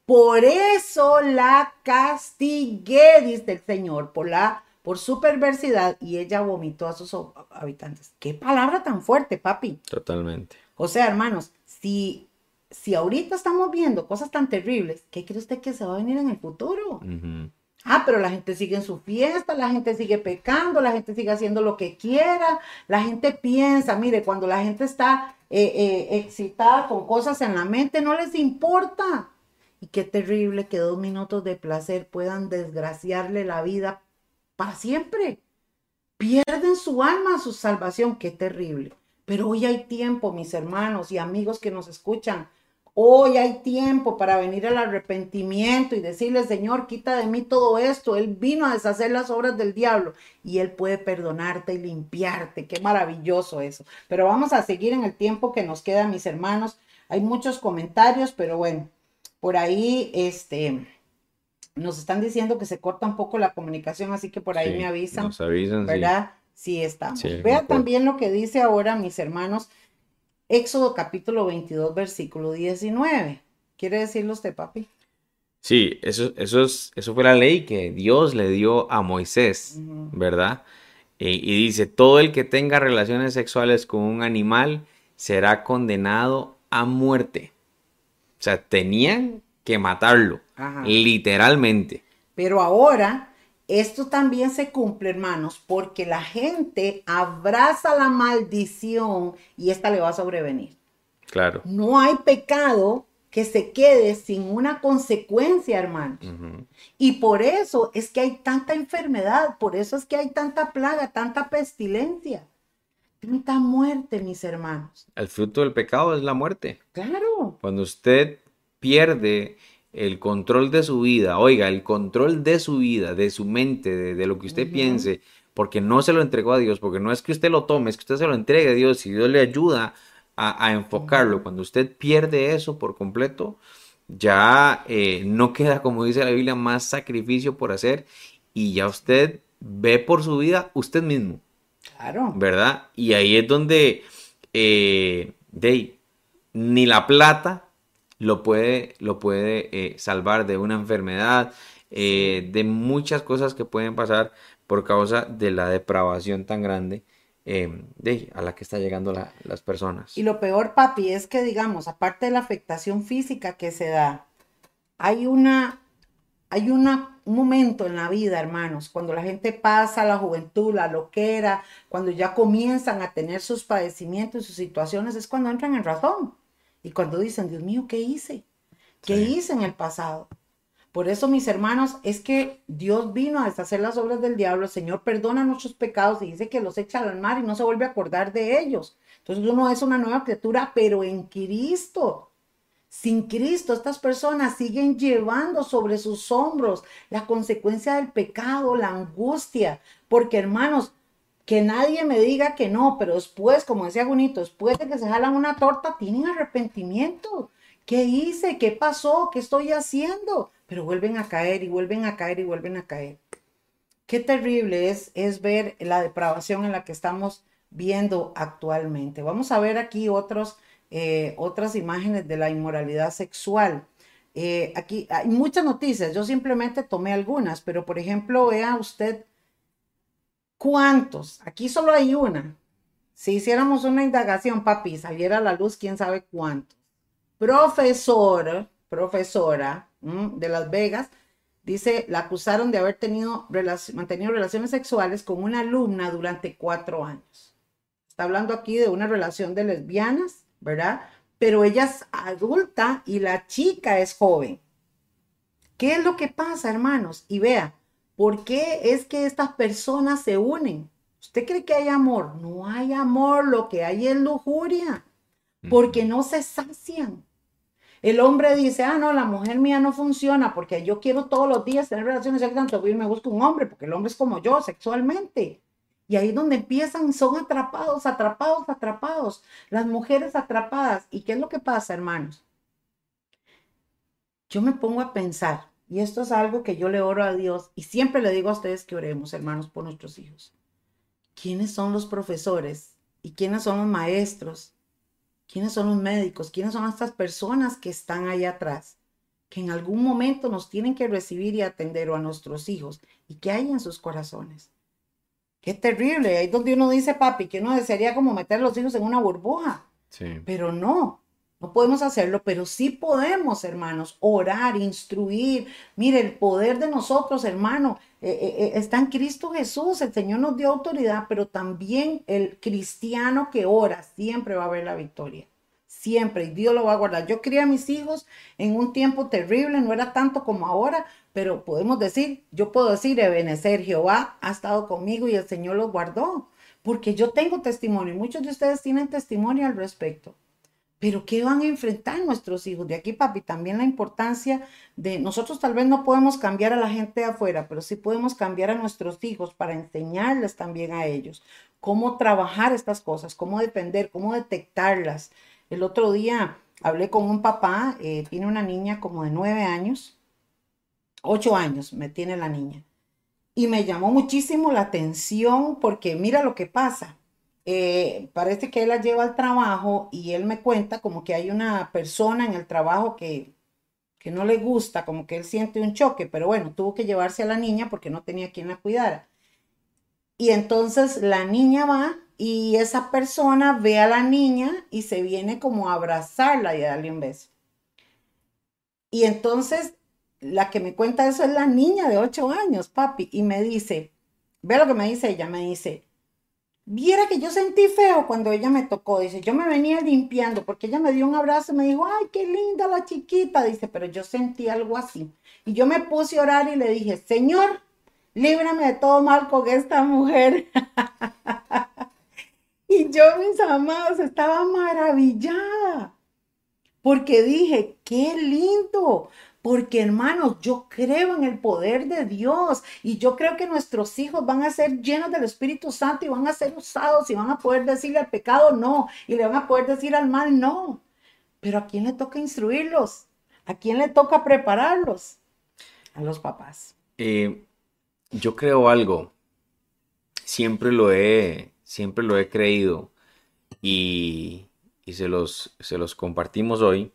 Por eso la castigué, dice el Señor, por la por su perversidad y ella vomitó a sus habitantes. Qué palabra tan fuerte, papi. Totalmente. O sea, hermanos, si, si ahorita estamos viendo cosas tan terribles, ¿qué cree usted que se va a venir en el futuro? Ah, pero la gente sigue en su fiesta, la gente sigue pecando, la gente sigue haciendo lo que quiera, la gente piensa, mire, cuando la gente está eh, eh, excitada con cosas en la mente, no les importa. Y qué terrible que dos minutos de placer puedan desgraciarle la vida para siempre. Pierden su alma, su salvación. Qué terrible. Pero hoy hay tiempo, mis hermanos y amigos que nos escuchan. Hoy hay tiempo para venir al arrepentimiento y decirle, Señor, quita de mí todo esto. Él vino a deshacer las obras del diablo y Él puede perdonarte y limpiarte. Qué maravilloso eso. Pero vamos a seguir en el tiempo que nos queda, mis hermanos. Hay muchos comentarios, pero bueno, por ahí, este, nos están diciendo que se corta un poco la comunicación, así que por ahí me avisan. Nos avisan, ¿verdad? Sí, estamos. Vea también lo que dice ahora, mis hermanos, Éxodo capítulo 22, versículo 19. ¿Quiere decirlo usted, papi? Sí, eso, eso, es, eso fue la ley que Dios le dio a Moisés, ¿verdad? Y, y dice, todo el que tenga relaciones sexuales con un animal será condenado a muerte. O sea, tenían que matarlo, literalmente. Pero ahora, esto también se cumple, hermanos, porque la gente abraza la maldición y esta le va a sobrevenir. Claro. No hay pecado que se quede sin una consecuencia, hermanos. Y por eso es que hay tanta enfermedad, por eso es que hay tanta plaga, tanta pestilencia. tanta muerte, mis hermanos. El fruto del pecado es la muerte. Claro. Cuando usted pierde el control de su vida, oiga, el control de su vida, de su mente, de, lo que usted piense, porque no se lo entregó a Dios, porque no es que usted lo tome, es que usted se lo entregue a Dios y Dios le ayuda a, enfocarlo. Cuando usted pierde eso por completo, ya eh, no queda, como dice la Biblia, más sacrificio por hacer y ya usted ve por su vida usted mismo. Claro. ¿Verdad? Y ahí es donde eh, ni la plata lo puede, lo puede eh, salvar de una enfermedad, eh, de muchas cosas que pueden pasar por causa de la depravación tan grande em, de, a la que está llegando las personas. Y lo peor, papi, es que, digamos, aparte de la afectación física que se da, hay una, hay una, un momento en la vida, hermanos, cuando la gente pasa la juventud, la loquera, cuando ya comienzan a tener sus padecimientos y sus situaciones, es cuando entran en razón. Y cuando dicen, Dios mío, ¿qué hice? ¿Qué hice en el pasado? Por eso, mis hermanos, es que Dios vino a deshacer las obras del diablo. El Señor perdona nuestros pecados y dice que los echa al mar y no se vuelve a acordar de ellos. Entonces uno es una nueva criatura, pero en Cristo. Sin Cristo, estas personas siguen llevando sobre sus hombros la consecuencia del pecado, la angustia. Porque, hermanos, que nadie me diga que no, pero después, como decía Gunito, después de que se jalan una torta, tienen arrepentimiento. ¿Qué hice? ¿Qué pasó? ¿Qué estoy haciendo? Pero vuelven a caer y vuelven a caer y vuelven a caer. Qué terrible es, es ver la depravación en la que estamos viendo actualmente. Vamos a ver aquí otros, eh, otras imágenes de la inmoralidad sexual. Eh, aquí hay muchas noticias, yo simplemente tomé algunas, pero por ejemplo, vea usted ¿Cuántos? Aquí solo hay una. Si hiciéramos una indagación, papi, saliera a la luz, quién sabe cuántos. Profesor, profesora de Las Vegas, dice, la acusaron de haber tenido mantenido relaciones sexuales con una alumna durante cuatro años. Está hablando aquí de una relación de lesbianas, ¿verdad? Pero ella es adulta y la chica es joven. ¿Qué es lo que pasa, hermanos? Y vea, ¿Por qué es que estas personas se unen? ¿Usted cree que hay amor? No hay amor, lo que hay es lujuria, porque no se sacian. El hombre dice, ah, no, la mujer mía no funciona porque yo quiero todos los días tener relaciones sexuales, entonces me busco un hombre, porque el hombre es como yo sexualmente. Y ahí es donde empiezan, son atrapados, atrapados, atrapados. Las mujeres atrapadas. ¿Y qué es lo que pasa, hermanos? Yo me pongo a pensar, y esto es algo que yo le oro a Dios y siempre le digo a ustedes que oremos, hermanos, por nuestros hijos. ¿Quiénes son los profesores? ¿Y quiénes son los maestros? ¿Quiénes son los médicos? ¿Quiénes son estas personas que están ahí atrás? Que en algún momento nos tienen que recibir y atender a nuestros hijos. ¿Y qué hay en sus corazones? Qué terrible. Ahí donde uno dice, papi, que uno desearía como meter a los hijos en una burbuja. Sí. Pero no, no podemos hacerlo, pero sí podemos, hermanos, orar, instruir. Mire, el poder de nosotros, hermano, eh, eh, eh, está en Cristo Jesús. El Señor nos dio autoridad, pero también el cristiano que ora siempre va a ver la victoria. Siempre, y Dios lo va a guardar. Yo crié a mis hijos en un tiempo terrible, no era tanto como ahora, pero podemos decir, yo puedo decir, Ebenezer, Jehová ha estado conmigo y el Señor los guardó, porque yo tengo testimonio, muchos de ustedes tienen testimonio al respecto. Pero ¿qué van a enfrentar nuestros hijos? De aquí, papi, también la importancia de nosotros tal vez no podemos cambiar a la gente de afuera, pero sí podemos cambiar a nuestros hijos para enseñarles también a ellos cómo trabajar estas cosas, cómo depender, cómo detectarlas. El otro día hablé con un papá, eh, tiene una niña como de nueve años, ocho años me tiene la niña. Y me llamó muchísimo la atención porque mira lo que pasa eh, parece que él la lleva al trabajo y él me cuenta como que hay una persona en el trabajo que, que no le gusta, como que él siente un choque, pero bueno, tuvo que llevarse a la niña porque no tenía quien la cuidara. Y entonces la niña va y esa persona ve a la niña y se viene como a abrazarla y darle un beso. Y entonces la que me cuenta eso es la niña de 8 años, papi, y me dice, ve lo que me dice ella, me dice, Viera que yo sentí feo cuando ella me tocó, dice, yo me venía limpiando porque ella me dio un abrazo y me dijo, ay, qué linda la chiquita, dice, pero yo sentí algo así. Y yo me puse a orar y le dije, Señor, líbrame de todo mal con esta mujer. [laughs] y yo, mis amados, estaba maravillada. Porque dije, qué lindo. Porque hermanos, yo creo en el poder de Dios y yo creo que nuestros hijos van a ser llenos del Espíritu Santo y van a ser usados y van a poder decirle al pecado no y le van a poder decir al mal no. Pero ¿a quién le toca instruirlos? ¿A quién le toca prepararlos? A los papás. Eh, yo creo algo. Siempre lo he, siempre lo he creído y, se, los, se los compartimos hoy.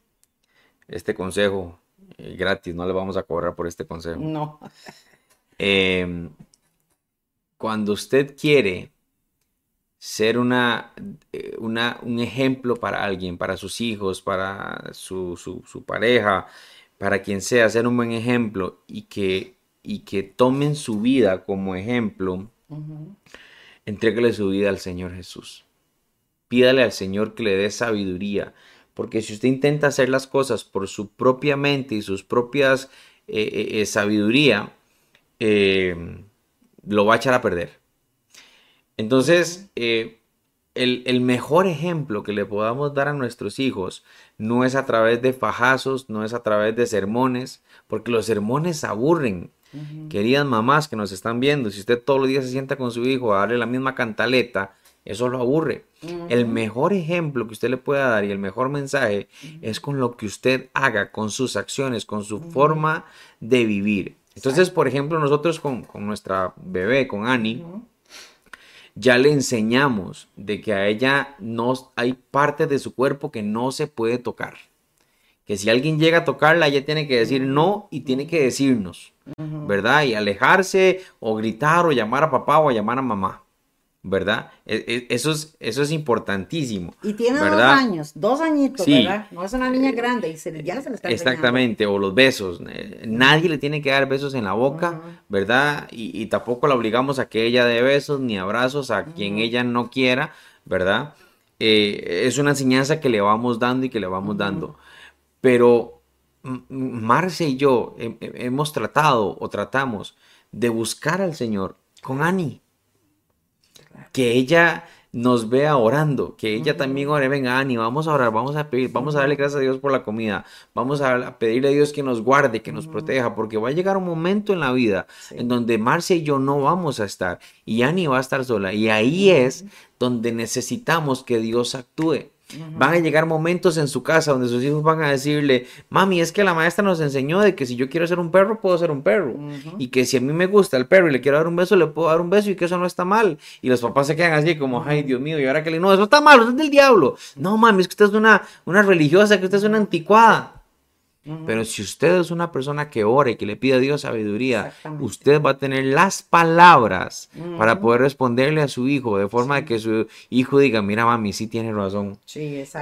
Este consejo gratis, no le vamos a cobrar por este consejo. No. Em, cuando usted quiere ser una, eh, una, un ejemplo para alguien, para sus hijos, para su, pareja, para quien sea, ser un buen ejemplo y que, y que tomen su vida como ejemplo, uh su vida al Señor Jesús. Pídale al Señor que le dé sabiduría, porque si usted intenta hacer las cosas por su propia mente y sus propias eh, eh, sabiduría, lo va a echar a perder. Entonces, eh, el, mejor ejemplo que le podamos dar a nuestros hijos no es a través de fajazos, no es a través de sermones, porque los sermones aburren. Queridas mamás que nos están viendo, si usted todos los días se sienta con su hijo a darle la misma cantaleta, eso lo aburre. El mejor ejemplo que usted le pueda dar y el mejor mensaje es con lo que usted haga, con sus acciones, con su forma de vivir. Entonces, por ejemplo, nosotros con, nuestra bebé, con Annie, ya le enseñamos de que a ella no hay parte de su cuerpo que no se puede tocar. Que si alguien llega a tocarla, ella tiene que decir no y tiene que decirnos, ¿verdad? Y alejarse o gritar o llamar a papá o a llamar a mamá. ¿Verdad? E, e, eso es, eso es importantísimo. Y tiene dos años, dos añitos, ¿verdad? No es una niña grande y se, ya se le está Exactamente, o los besos. Eh, nadie le tiene que dar besos en la boca, ¿verdad? Y, tampoco la obligamos a que ella dé besos ni abrazos a quien ella no quiera, ¿verdad? Eh, es una enseñanza que le vamos dando y que le vamos dando. Pero Marce y yo hemos tratado o tratamos de buscar al Señor con Ani que ella nos vea orando, que ella también ore, venga Ani, vamos a orar, vamos a pedir, vamos a darle gracias a Dios por la comida, vamos a pedirle a Dios que nos guarde, que nos proteja, porque va a llegar un momento en la vida en donde Marcia y yo no vamos a estar y Ani va a estar sola y ahí es donde necesitamos que Dios actúe. Van a llegar momentos en su casa donde sus hijos van a decirle, mami, es que la maestra nos enseñó de que si yo quiero ser un perro, puedo ser un perro. Y que si a mí me gusta el perro y le quiero dar un beso, le puedo dar un beso y que eso no está mal. Y los papás se quedan así como, ay, Dios mío, y ahora que le no, eso está mal, eso es del diablo. No, mami, es que usted es una, una religiosa, que usted es una anticuada. Pero si usted es una persona que ora y que le pide a Dios sabiduría, usted va a tener las palabras para poder responderle a su hijo de forma que su hijo diga, mira mami, sí tiene razón.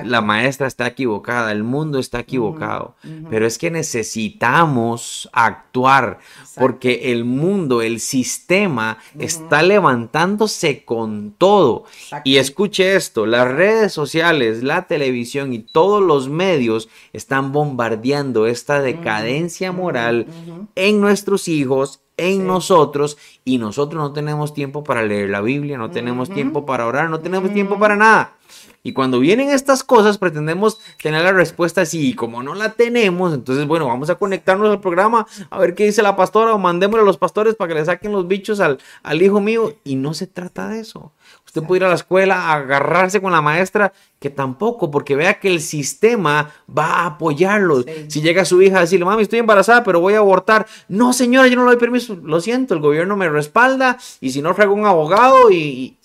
La maestra está equivocada, el mundo está equivocado. Pero es que necesitamos actuar porque el mundo, el sistema está levantándose con todo. Y escuche esto, las redes sociales, la televisión y todos los medios están bombardeando esta decadencia moral en nuestros hijos, en nosotros, y nosotros no tenemos tiempo para leer la Biblia, no tenemos tiempo para orar, no tenemos tiempo para nada. Y cuando vienen estas cosas, pretendemos tener la respuesta así, y como no la tenemos, entonces, bueno, vamos a conectarnos al programa, a ver qué dice la pastora, o mandémosle a los pastores para que le saquen los bichos al, al hijo mío. Y no se trata de eso. Usted puede ir a la escuela a agarrarse con la maestra, que tampoco, porque vea que el sistema va a apoyarlo. Si llega su hija a decirle, mami, estoy embarazada, pero voy a abortar. No, señora, yo no le doy permiso. Lo siento, el gobierno me respalda y si no, traigo un abogado y...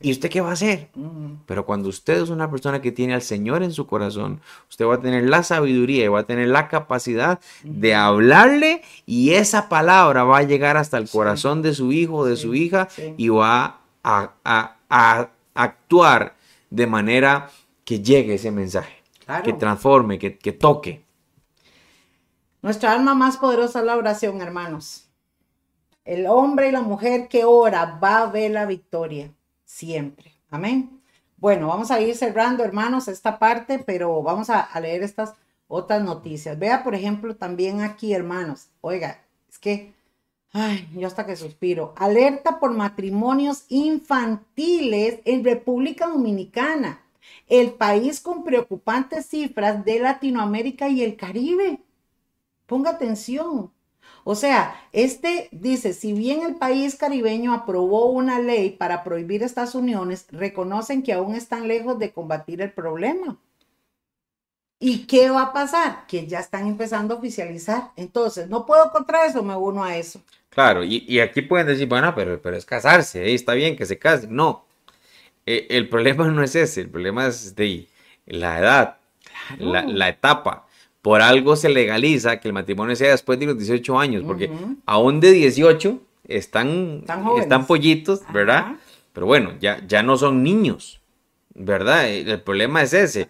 ¿Y usted qué va a hacer? Pero cuando usted es una persona que tiene al Señor en su corazón, usted va a tener la sabiduría y va a tener la capacidad de hablarle y esa palabra va a llegar hasta el corazón de su hijo o de su hija y va a, actuar de manera que llegue ese mensaje, que transforme, que, que toque. Nuestra alma más poderosa es la oración, hermanos. El hombre y la mujer que ora va a ver la victoria siempre. Amén. Bueno, vamos a ir cerrando, hermanos, esta parte, pero vamos a, a leer estas otras noticias. Vea, por ejemplo, también aquí, hermanos. Oiga, es que Ay, yo hasta que suspiro. Alerta por matrimonios infantiles en República Dominicana, el país con preocupantes cifras de Latinoamérica y el Caribe. Ponga atención. O sea, este dice, si bien el país caribeño aprobó una ley para prohibir estas uniones, reconocen que aún están lejos de combatir el problema. ¿Y qué va a pasar? Que ya están empezando a oficializar. Entonces, no puedo contra eso, me uno a eso. Claro, y, aquí pueden decir, bueno, pero, pero es casarse, ¿eh? está bien que se casen. No, e, el problema [laughs] no es ese, el problema es de la edad, la, etapa. Por algo se legaliza que el matrimonio sea después de los 18 años, porque aún de 18 están, están pollitos, ¿verdad? Pero bueno, ya, ya no son niños, ¿verdad? El problema es ese.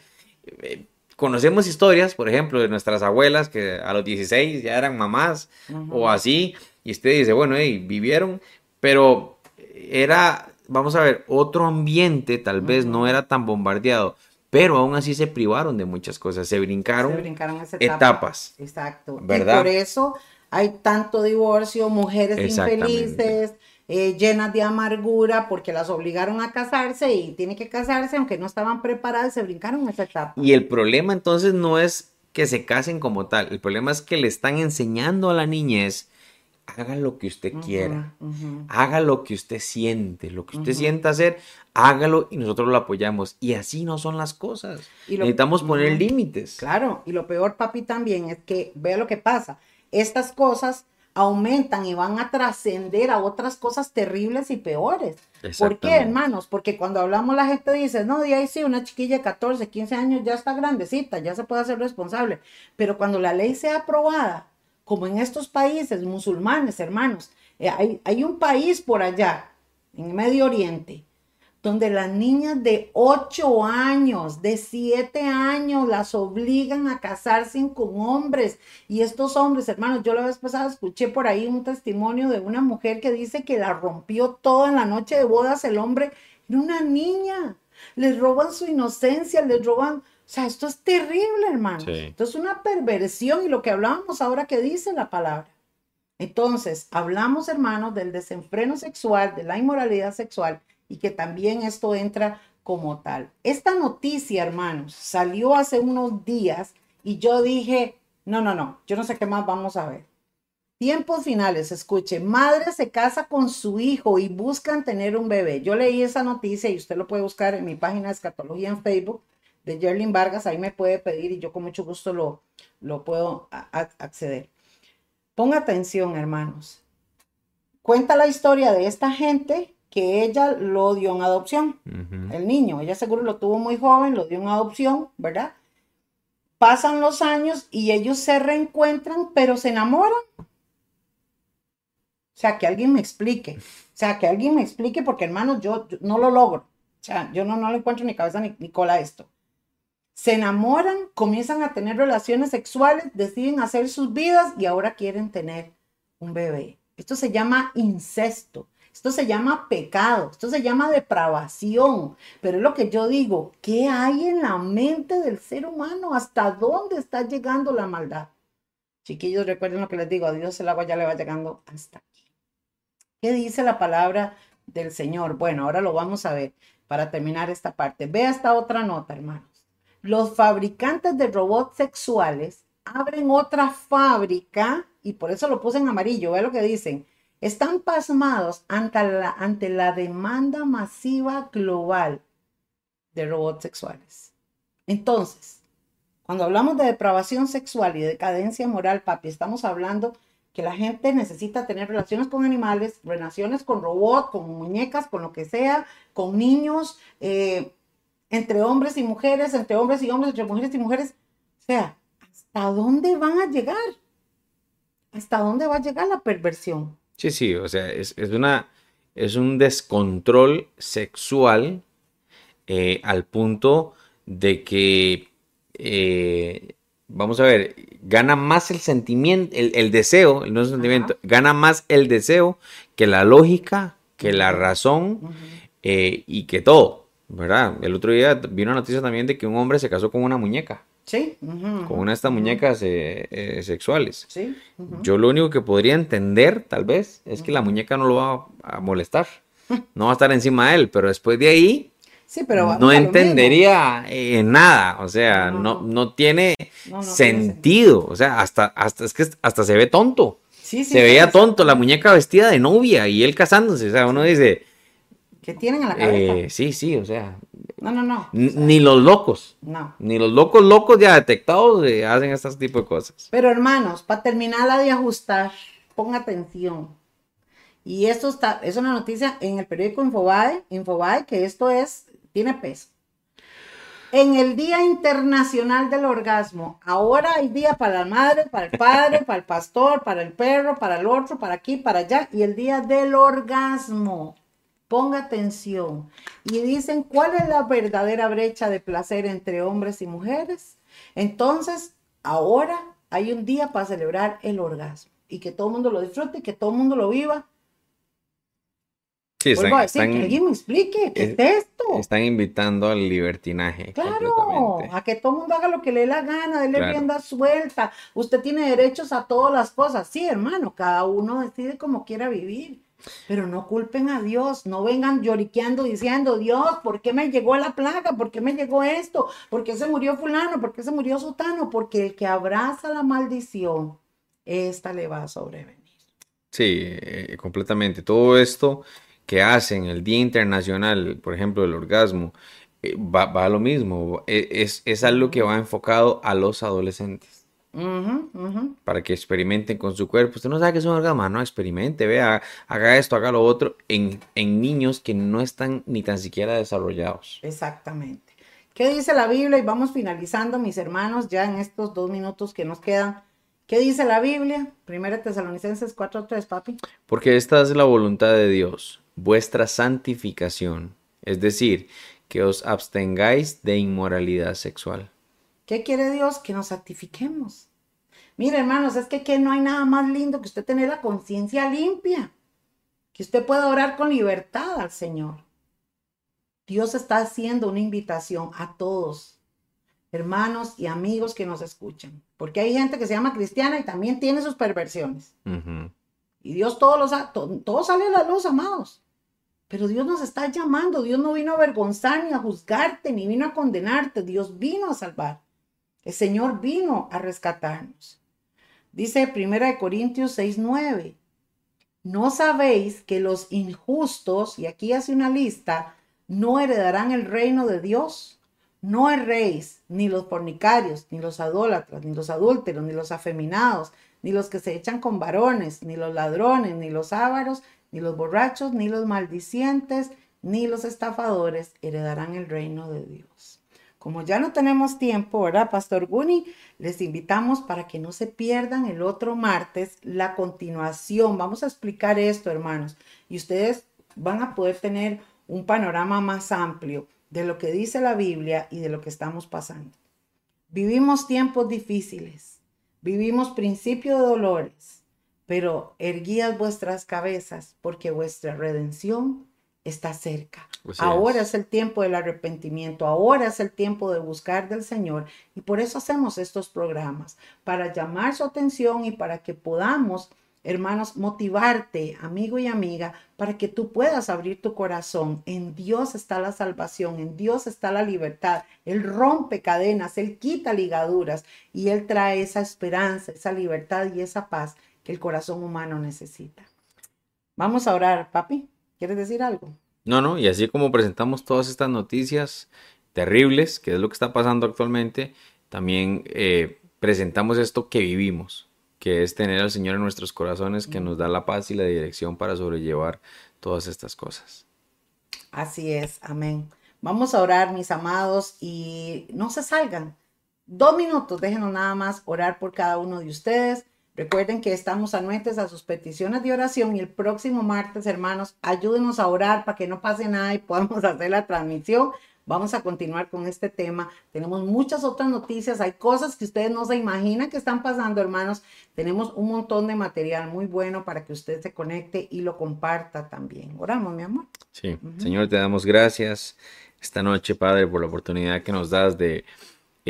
Eh, conocemos historias, por ejemplo, de nuestras abuelas que a los 16 ya eran mamás o así, y usted dice, bueno, vivieron, pero era, vamos a ver, otro ambiente tal vez no era tan bombardeado, pero aún así se privaron de muchas cosas, se brincaron, etapas. Exacto. ¿verdad? Y por eso hay tanto divorcio, mujeres infelices eh, llenas de amargura porque las obligaron a casarse y tienen que casarse aunque no estaban preparadas, se brincaron esa etapa. Y el problema entonces no es que se casen como tal, el problema es que le están enseñando a la niñez haga lo que usted quiera, haga lo que usted siente, lo que usted sienta hacer, hágalo y nosotros lo apoyamos. Y así no son las cosas. Necesitamos poner límites. Claro, y lo peor, papi, también es que vea lo que pasa. Estas cosas aumentan y van a trascender a otras cosas terribles y peores. ¿Por qué, hermanos? Porque cuando hablamos la gente dice, no, de ahí sí, una chiquilla de 14, 15 años ya está grandecita, ya se puede hacer responsable. Pero cuando la ley sea aprobada, como en estos países musulmanes, hermanos, eh, hay, hay un país por allá, en Medio Oriente, donde las niñas de 8 años, de 7 años, las obligan a casarse con hombres. Y estos hombres, hermanos, yo la vez pasada escuché por ahí un testimonio de una mujer que dice que la rompió todo en la noche de bodas el hombre. Era una niña. Les roban su inocencia, les roban... O sea, esto es terrible, hermano. Esto es una perversión y lo que hablábamos ahora que dice la palabra. Entonces, hablamos, hermanos, del desenfreno sexual, de la inmoralidad sexual y que también esto entra como tal. Esta noticia, hermanos, salió hace unos días y yo dije, no, no, no, yo no sé qué más vamos a ver. Tiempos finales, escuche, madre se casa con su hijo y buscan tener un bebé. Yo leí esa noticia y usted lo puede buscar en mi página de escatología en Facebook de Jerlin Vargas, ahí me puede pedir y yo con mucho gusto lo, lo puedo acceder. Ponga atención, hermanos. Cuenta la historia de esta gente que ella lo dio en adopción, el niño, ella seguro lo tuvo muy joven, lo dio en adopción, ¿verdad? Pasan los años y ellos se reencuentran, pero se enamoran. O sea, que alguien me explique. O sea, que alguien me explique, porque hermanos, yo, no lo logro. O sea, yo no, no le encuentro ni cabeza ni, ni cola a esto. Se enamoran, comienzan a tener relaciones sexuales, deciden hacer sus vidas y ahora quieren tener un bebé. Esto se llama incesto. Esto se llama pecado, esto se llama depravación, pero es lo que yo digo, ¿qué hay en la mente del ser humano? ¿Hasta dónde está llegando la maldad? Chiquillos, recuerden lo que les digo, a Dios el agua ya le va llegando hasta aquí. ¿Qué dice la palabra del Señor? Bueno, ahora lo vamos a ver para terminar esta parte. Ve esta otra nota, hermanos. Los fabricantes de robots sexuales abren otra fábrica y por eso lo puse en amarillo. Ve lo que dicen están pasmados ante la, ante la demanda masiva global de robots sexuales. Entonces, cuando hablamos de depravación sexual y decadencia moral, papi, estamos hablando que la gente necesita tener relaciones con animales, relaciones con robots, con muñecas, con lo que sea, con niños, eh, entre hombres y mujeres, entre hombres y hombres, entre mujeres y mujeres. O sea, ¿hasta dónde van a llegar? ¿Hasta dónde va a llegar la perversión? Sí, sí, o sea, es, una, es un descontrol sexual eh, al punto de que, eh, vamos a ver, gana más el sentimiento, el, deseo, no es sentimiento, gana más el deseo que la lógica, que la razón eh, y que todo, ¿verdad? El otro día vino una noticia también de que un hombre se casó con una muñeca. Sí. con una de estas muñecas eh, eh, sexuales. Sí. Yo lo único que podría entender, tal vez, es que la muñeca no lo va a molestar. No va a estar encima de él, pero después de ahí, Sí, pero no entendería eh, nada, o sea, no, no, tiene sentido, o sea, hasta, hasta, es que hasta se ve tonto. Sí, sí, se veía tonto la muñeca vestida de novia y él casándose, o sea, uno dice... ¿Qué tienen en la cabeza? Eh, sí, sí, o sea... No, no, no. ni los locos. No. Ni los locos locos ya detectados eh, hacen este tipo de cosas. Pero hermanos, para terminar la de ajustar, ponga atención. Y esto está, es una noticia en el periódico Infobae, Infobae, que esto es tiene peso. En el Día Internacional del Orgasmo, ahora hay día para la madre, para el padre, para el pastor, para el perro, para el otro, para aquí, para allá, y el Día del Orgasmo. Ponga atención. Y dicen, ¿cuál es la verdadera brecha de placer entre hombres y mujeres? Entonces, ahora hay un día para celebrar el orgasmo y que todo el mundo lo disfrute y que todo el mundo lo viva Sí, están, que alguien me explique, ¿qué es, esto? Están invitando al libertinaje. Claro, a que todo el mundo haga lo que le dé la gana, déle claro. rienda suelta. Usted tiene derechos a todas las cosas. Sí, hermano, cada uno decide como quiera vivir. Pero no culpen a Dios, no vengan lloriqueando diciendo, Dios, ¿por qué me llegó la plaga? ¿Por qué me llegó esto? ¿Por qué se murió fulano? ¿Por qué se murió sutano? Porque el que abraza la maldición, esta le va a sobrevenir. Sí, eh, completamente. Todo esto que hacen el Día Internacional, por ejemplo, del orgasmo, eh, va, a lo mismo. E, es, es, algo que va enfocado a los adolescentes. Para que experimenten con su cuerpo. Usted no sabe que es un orgasmo, no, experimente, vea, haga esto, haga lo otro, en, en niños que no están ni tan siquiera desarrollados. Exactamente. ¿Qué dice la Biblia? Y vamos finalizando, mis hermanos, ya en estos dos minutos que nos quedan. ¿Qué dice la Biblia? Primera Tesalonicenses 4.3, papi. Porque esta es la voluntad de Dios, vuestra santificación, es decir, que os abstengáis de inmoralidad sexual. ¿Qué quiere Dios? Que nos santifiquemos. Mire, hermanos, es que, que no hay nada más lindo que usted tener la conciencia limpia, que usted pueda orar con libertad al Señor. Dios está haciendo una invitación a todos, hermanos y amigos que nos escuchan, porque hay gente que se llama cristiana y también tiene sus perversiones. Y Dios todos los todo, todo sale a la luz, amados. Pero Dios nos está llamando. Dios no vino a avergonzar ni a juzgarte, ni vino a condenarte. Dios vino a salvar. El Señor vino a rescatarnos. Dice 1 Corintios 6, 9. No sabéis que los injustos, y aquí hace una lista, no heredarán el reino de Dios. No erréis, ni los fornicarios, ni los adólatras, ni los adúlteros, ni los afeminados, ni los que se echan con varones, ni los ladrones, ni los ávaros, ni los borrachos, ni los maldicientes, ni los estafadores heredarán el reino de Dios. Como ya no tenemos tiempo, ¿verdad, Pastor Guni? Les invitamos para que no se pierdan el otro martes la continuación. Vamos a explicar esto, hermanos, y ustedes van a poder tener un panorama más amplio de lo que dice la Biblia y de lo que estamos pasando. Vivimos tiempos difíciles, vivimos principio de dolores, pero erguías vuestras cabezas porque vuestra redención está cerca. Así ahora es. es el tiempo del arrepentimiento, ahora es el tiempo de buscar del Señor y por eso hacemos estos programas, para llamar su atención y para que podamos, hermanos, motivarte, amigo y amiga, para que tú puedas abrir tu corazón. En Dios está la salvación, en Dios está la libertad. Él rompe cadenas, Él quita ligaduras y Él trae esa esperanza, esa libertad y esa paz que el corazón humano necesita. Vamos a orar, papi. ¿Quieres decir algo? No, no, y así como presentamos todas estas noticias terribles, que es lo que está pasando actualmente, también eh, presentamos esto que vivimos, que es tener al Señor en nuestros corazones, que nos da la paz y la dirección para sobrellevar todas estas cosas. Así es, amén. Vamos a orar, mis amados, y no se salgan. Dos minutos, déjenos nada más orar por cada uno de ustedes. Recuerden que estamos anuentes a sus peticiones de oración y el próximo martes, hermanos, ayúdenos a orar para que no pase nada y podamos [laughs] hacer la transmisión. Vamos a continuar con este tema. Tenemos muchas otras noticias, hay cosas que ustedes no se imaginan que están pasando, hermanos. Tenemos un montón de material muy bueno para que usted se conecte y lo comparta también. Oramos, mi amor. Sí, Señor, te damos gracias esta noche, Padre, por la oportunidad que nos das de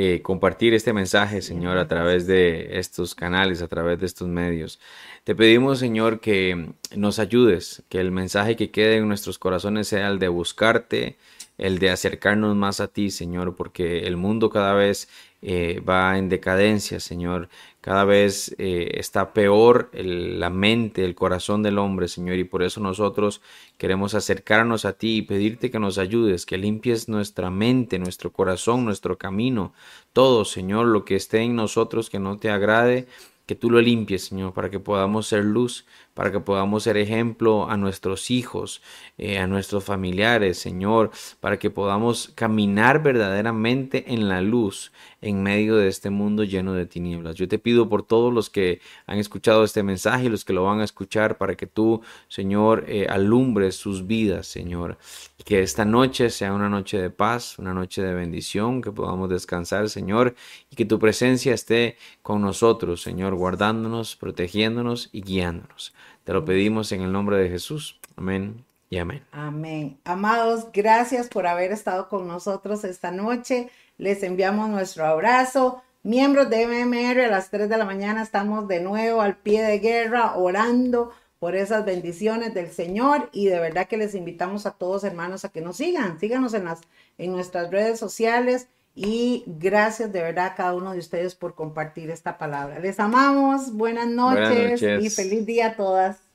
eh, compartir este mensaje, Señor, a través de estos canales, a través de estos medios. Te pedimos, Señor, que nos ayudes, que el mensaje que quede en nuestros corazones sea el de buscarte, el de acercarnos más a ti, Señor, porque el mundo cada vez eh, va en decadencia, Señor. Cada vez eh, está peor la mente, el corazón del hombre, Señor, y por eso nosotros queremos acercarnos a ti y pedirte que nos ayudes, que limpies nuestra mente, nuestro corazón, nuestro camino, todo, Señor, lo que esté en nosotros que no te agrade, que tú lo limpies, Señor, para que podamos ser luz, para que podamos ser ejemplo a nuestros hijos, eh, a nuestros familiares, Señor, para que podamos caminar verdaderamente en la luz en medio de este mundo lleno de tinieblas. Yo te pido por todos los que han escuchado este mensaje y los que lo van a escuchar, para que tú, Señor, eh, alumbres sus vidas, Señor. Que esta noche sea una noche de paz, una noche de bendición, que podamos descansar, Señor, y que tu presencia esté con nosotros, Señor, guardándonos, protegiéndonos y guiándonos. Te lo pedimos en el nombre de Jesús. Amén y amén. Amén. Amados, gracias por haber estado con nosotros esta noche. Les enviamos nuestro abrazo. Miembros de MMR, a las 3 de la mañana estamos de nuevo al pie de guerra orando por esas bendiciones del Señor y de verdad que les invitamos a todos hermanos a que nos sigan, síganos en las en nuestras redes sociales y gracias de verdad a cada uno de ustedes por compartir esta palabra. Les amamos, buenas noches, y feliz día a todas.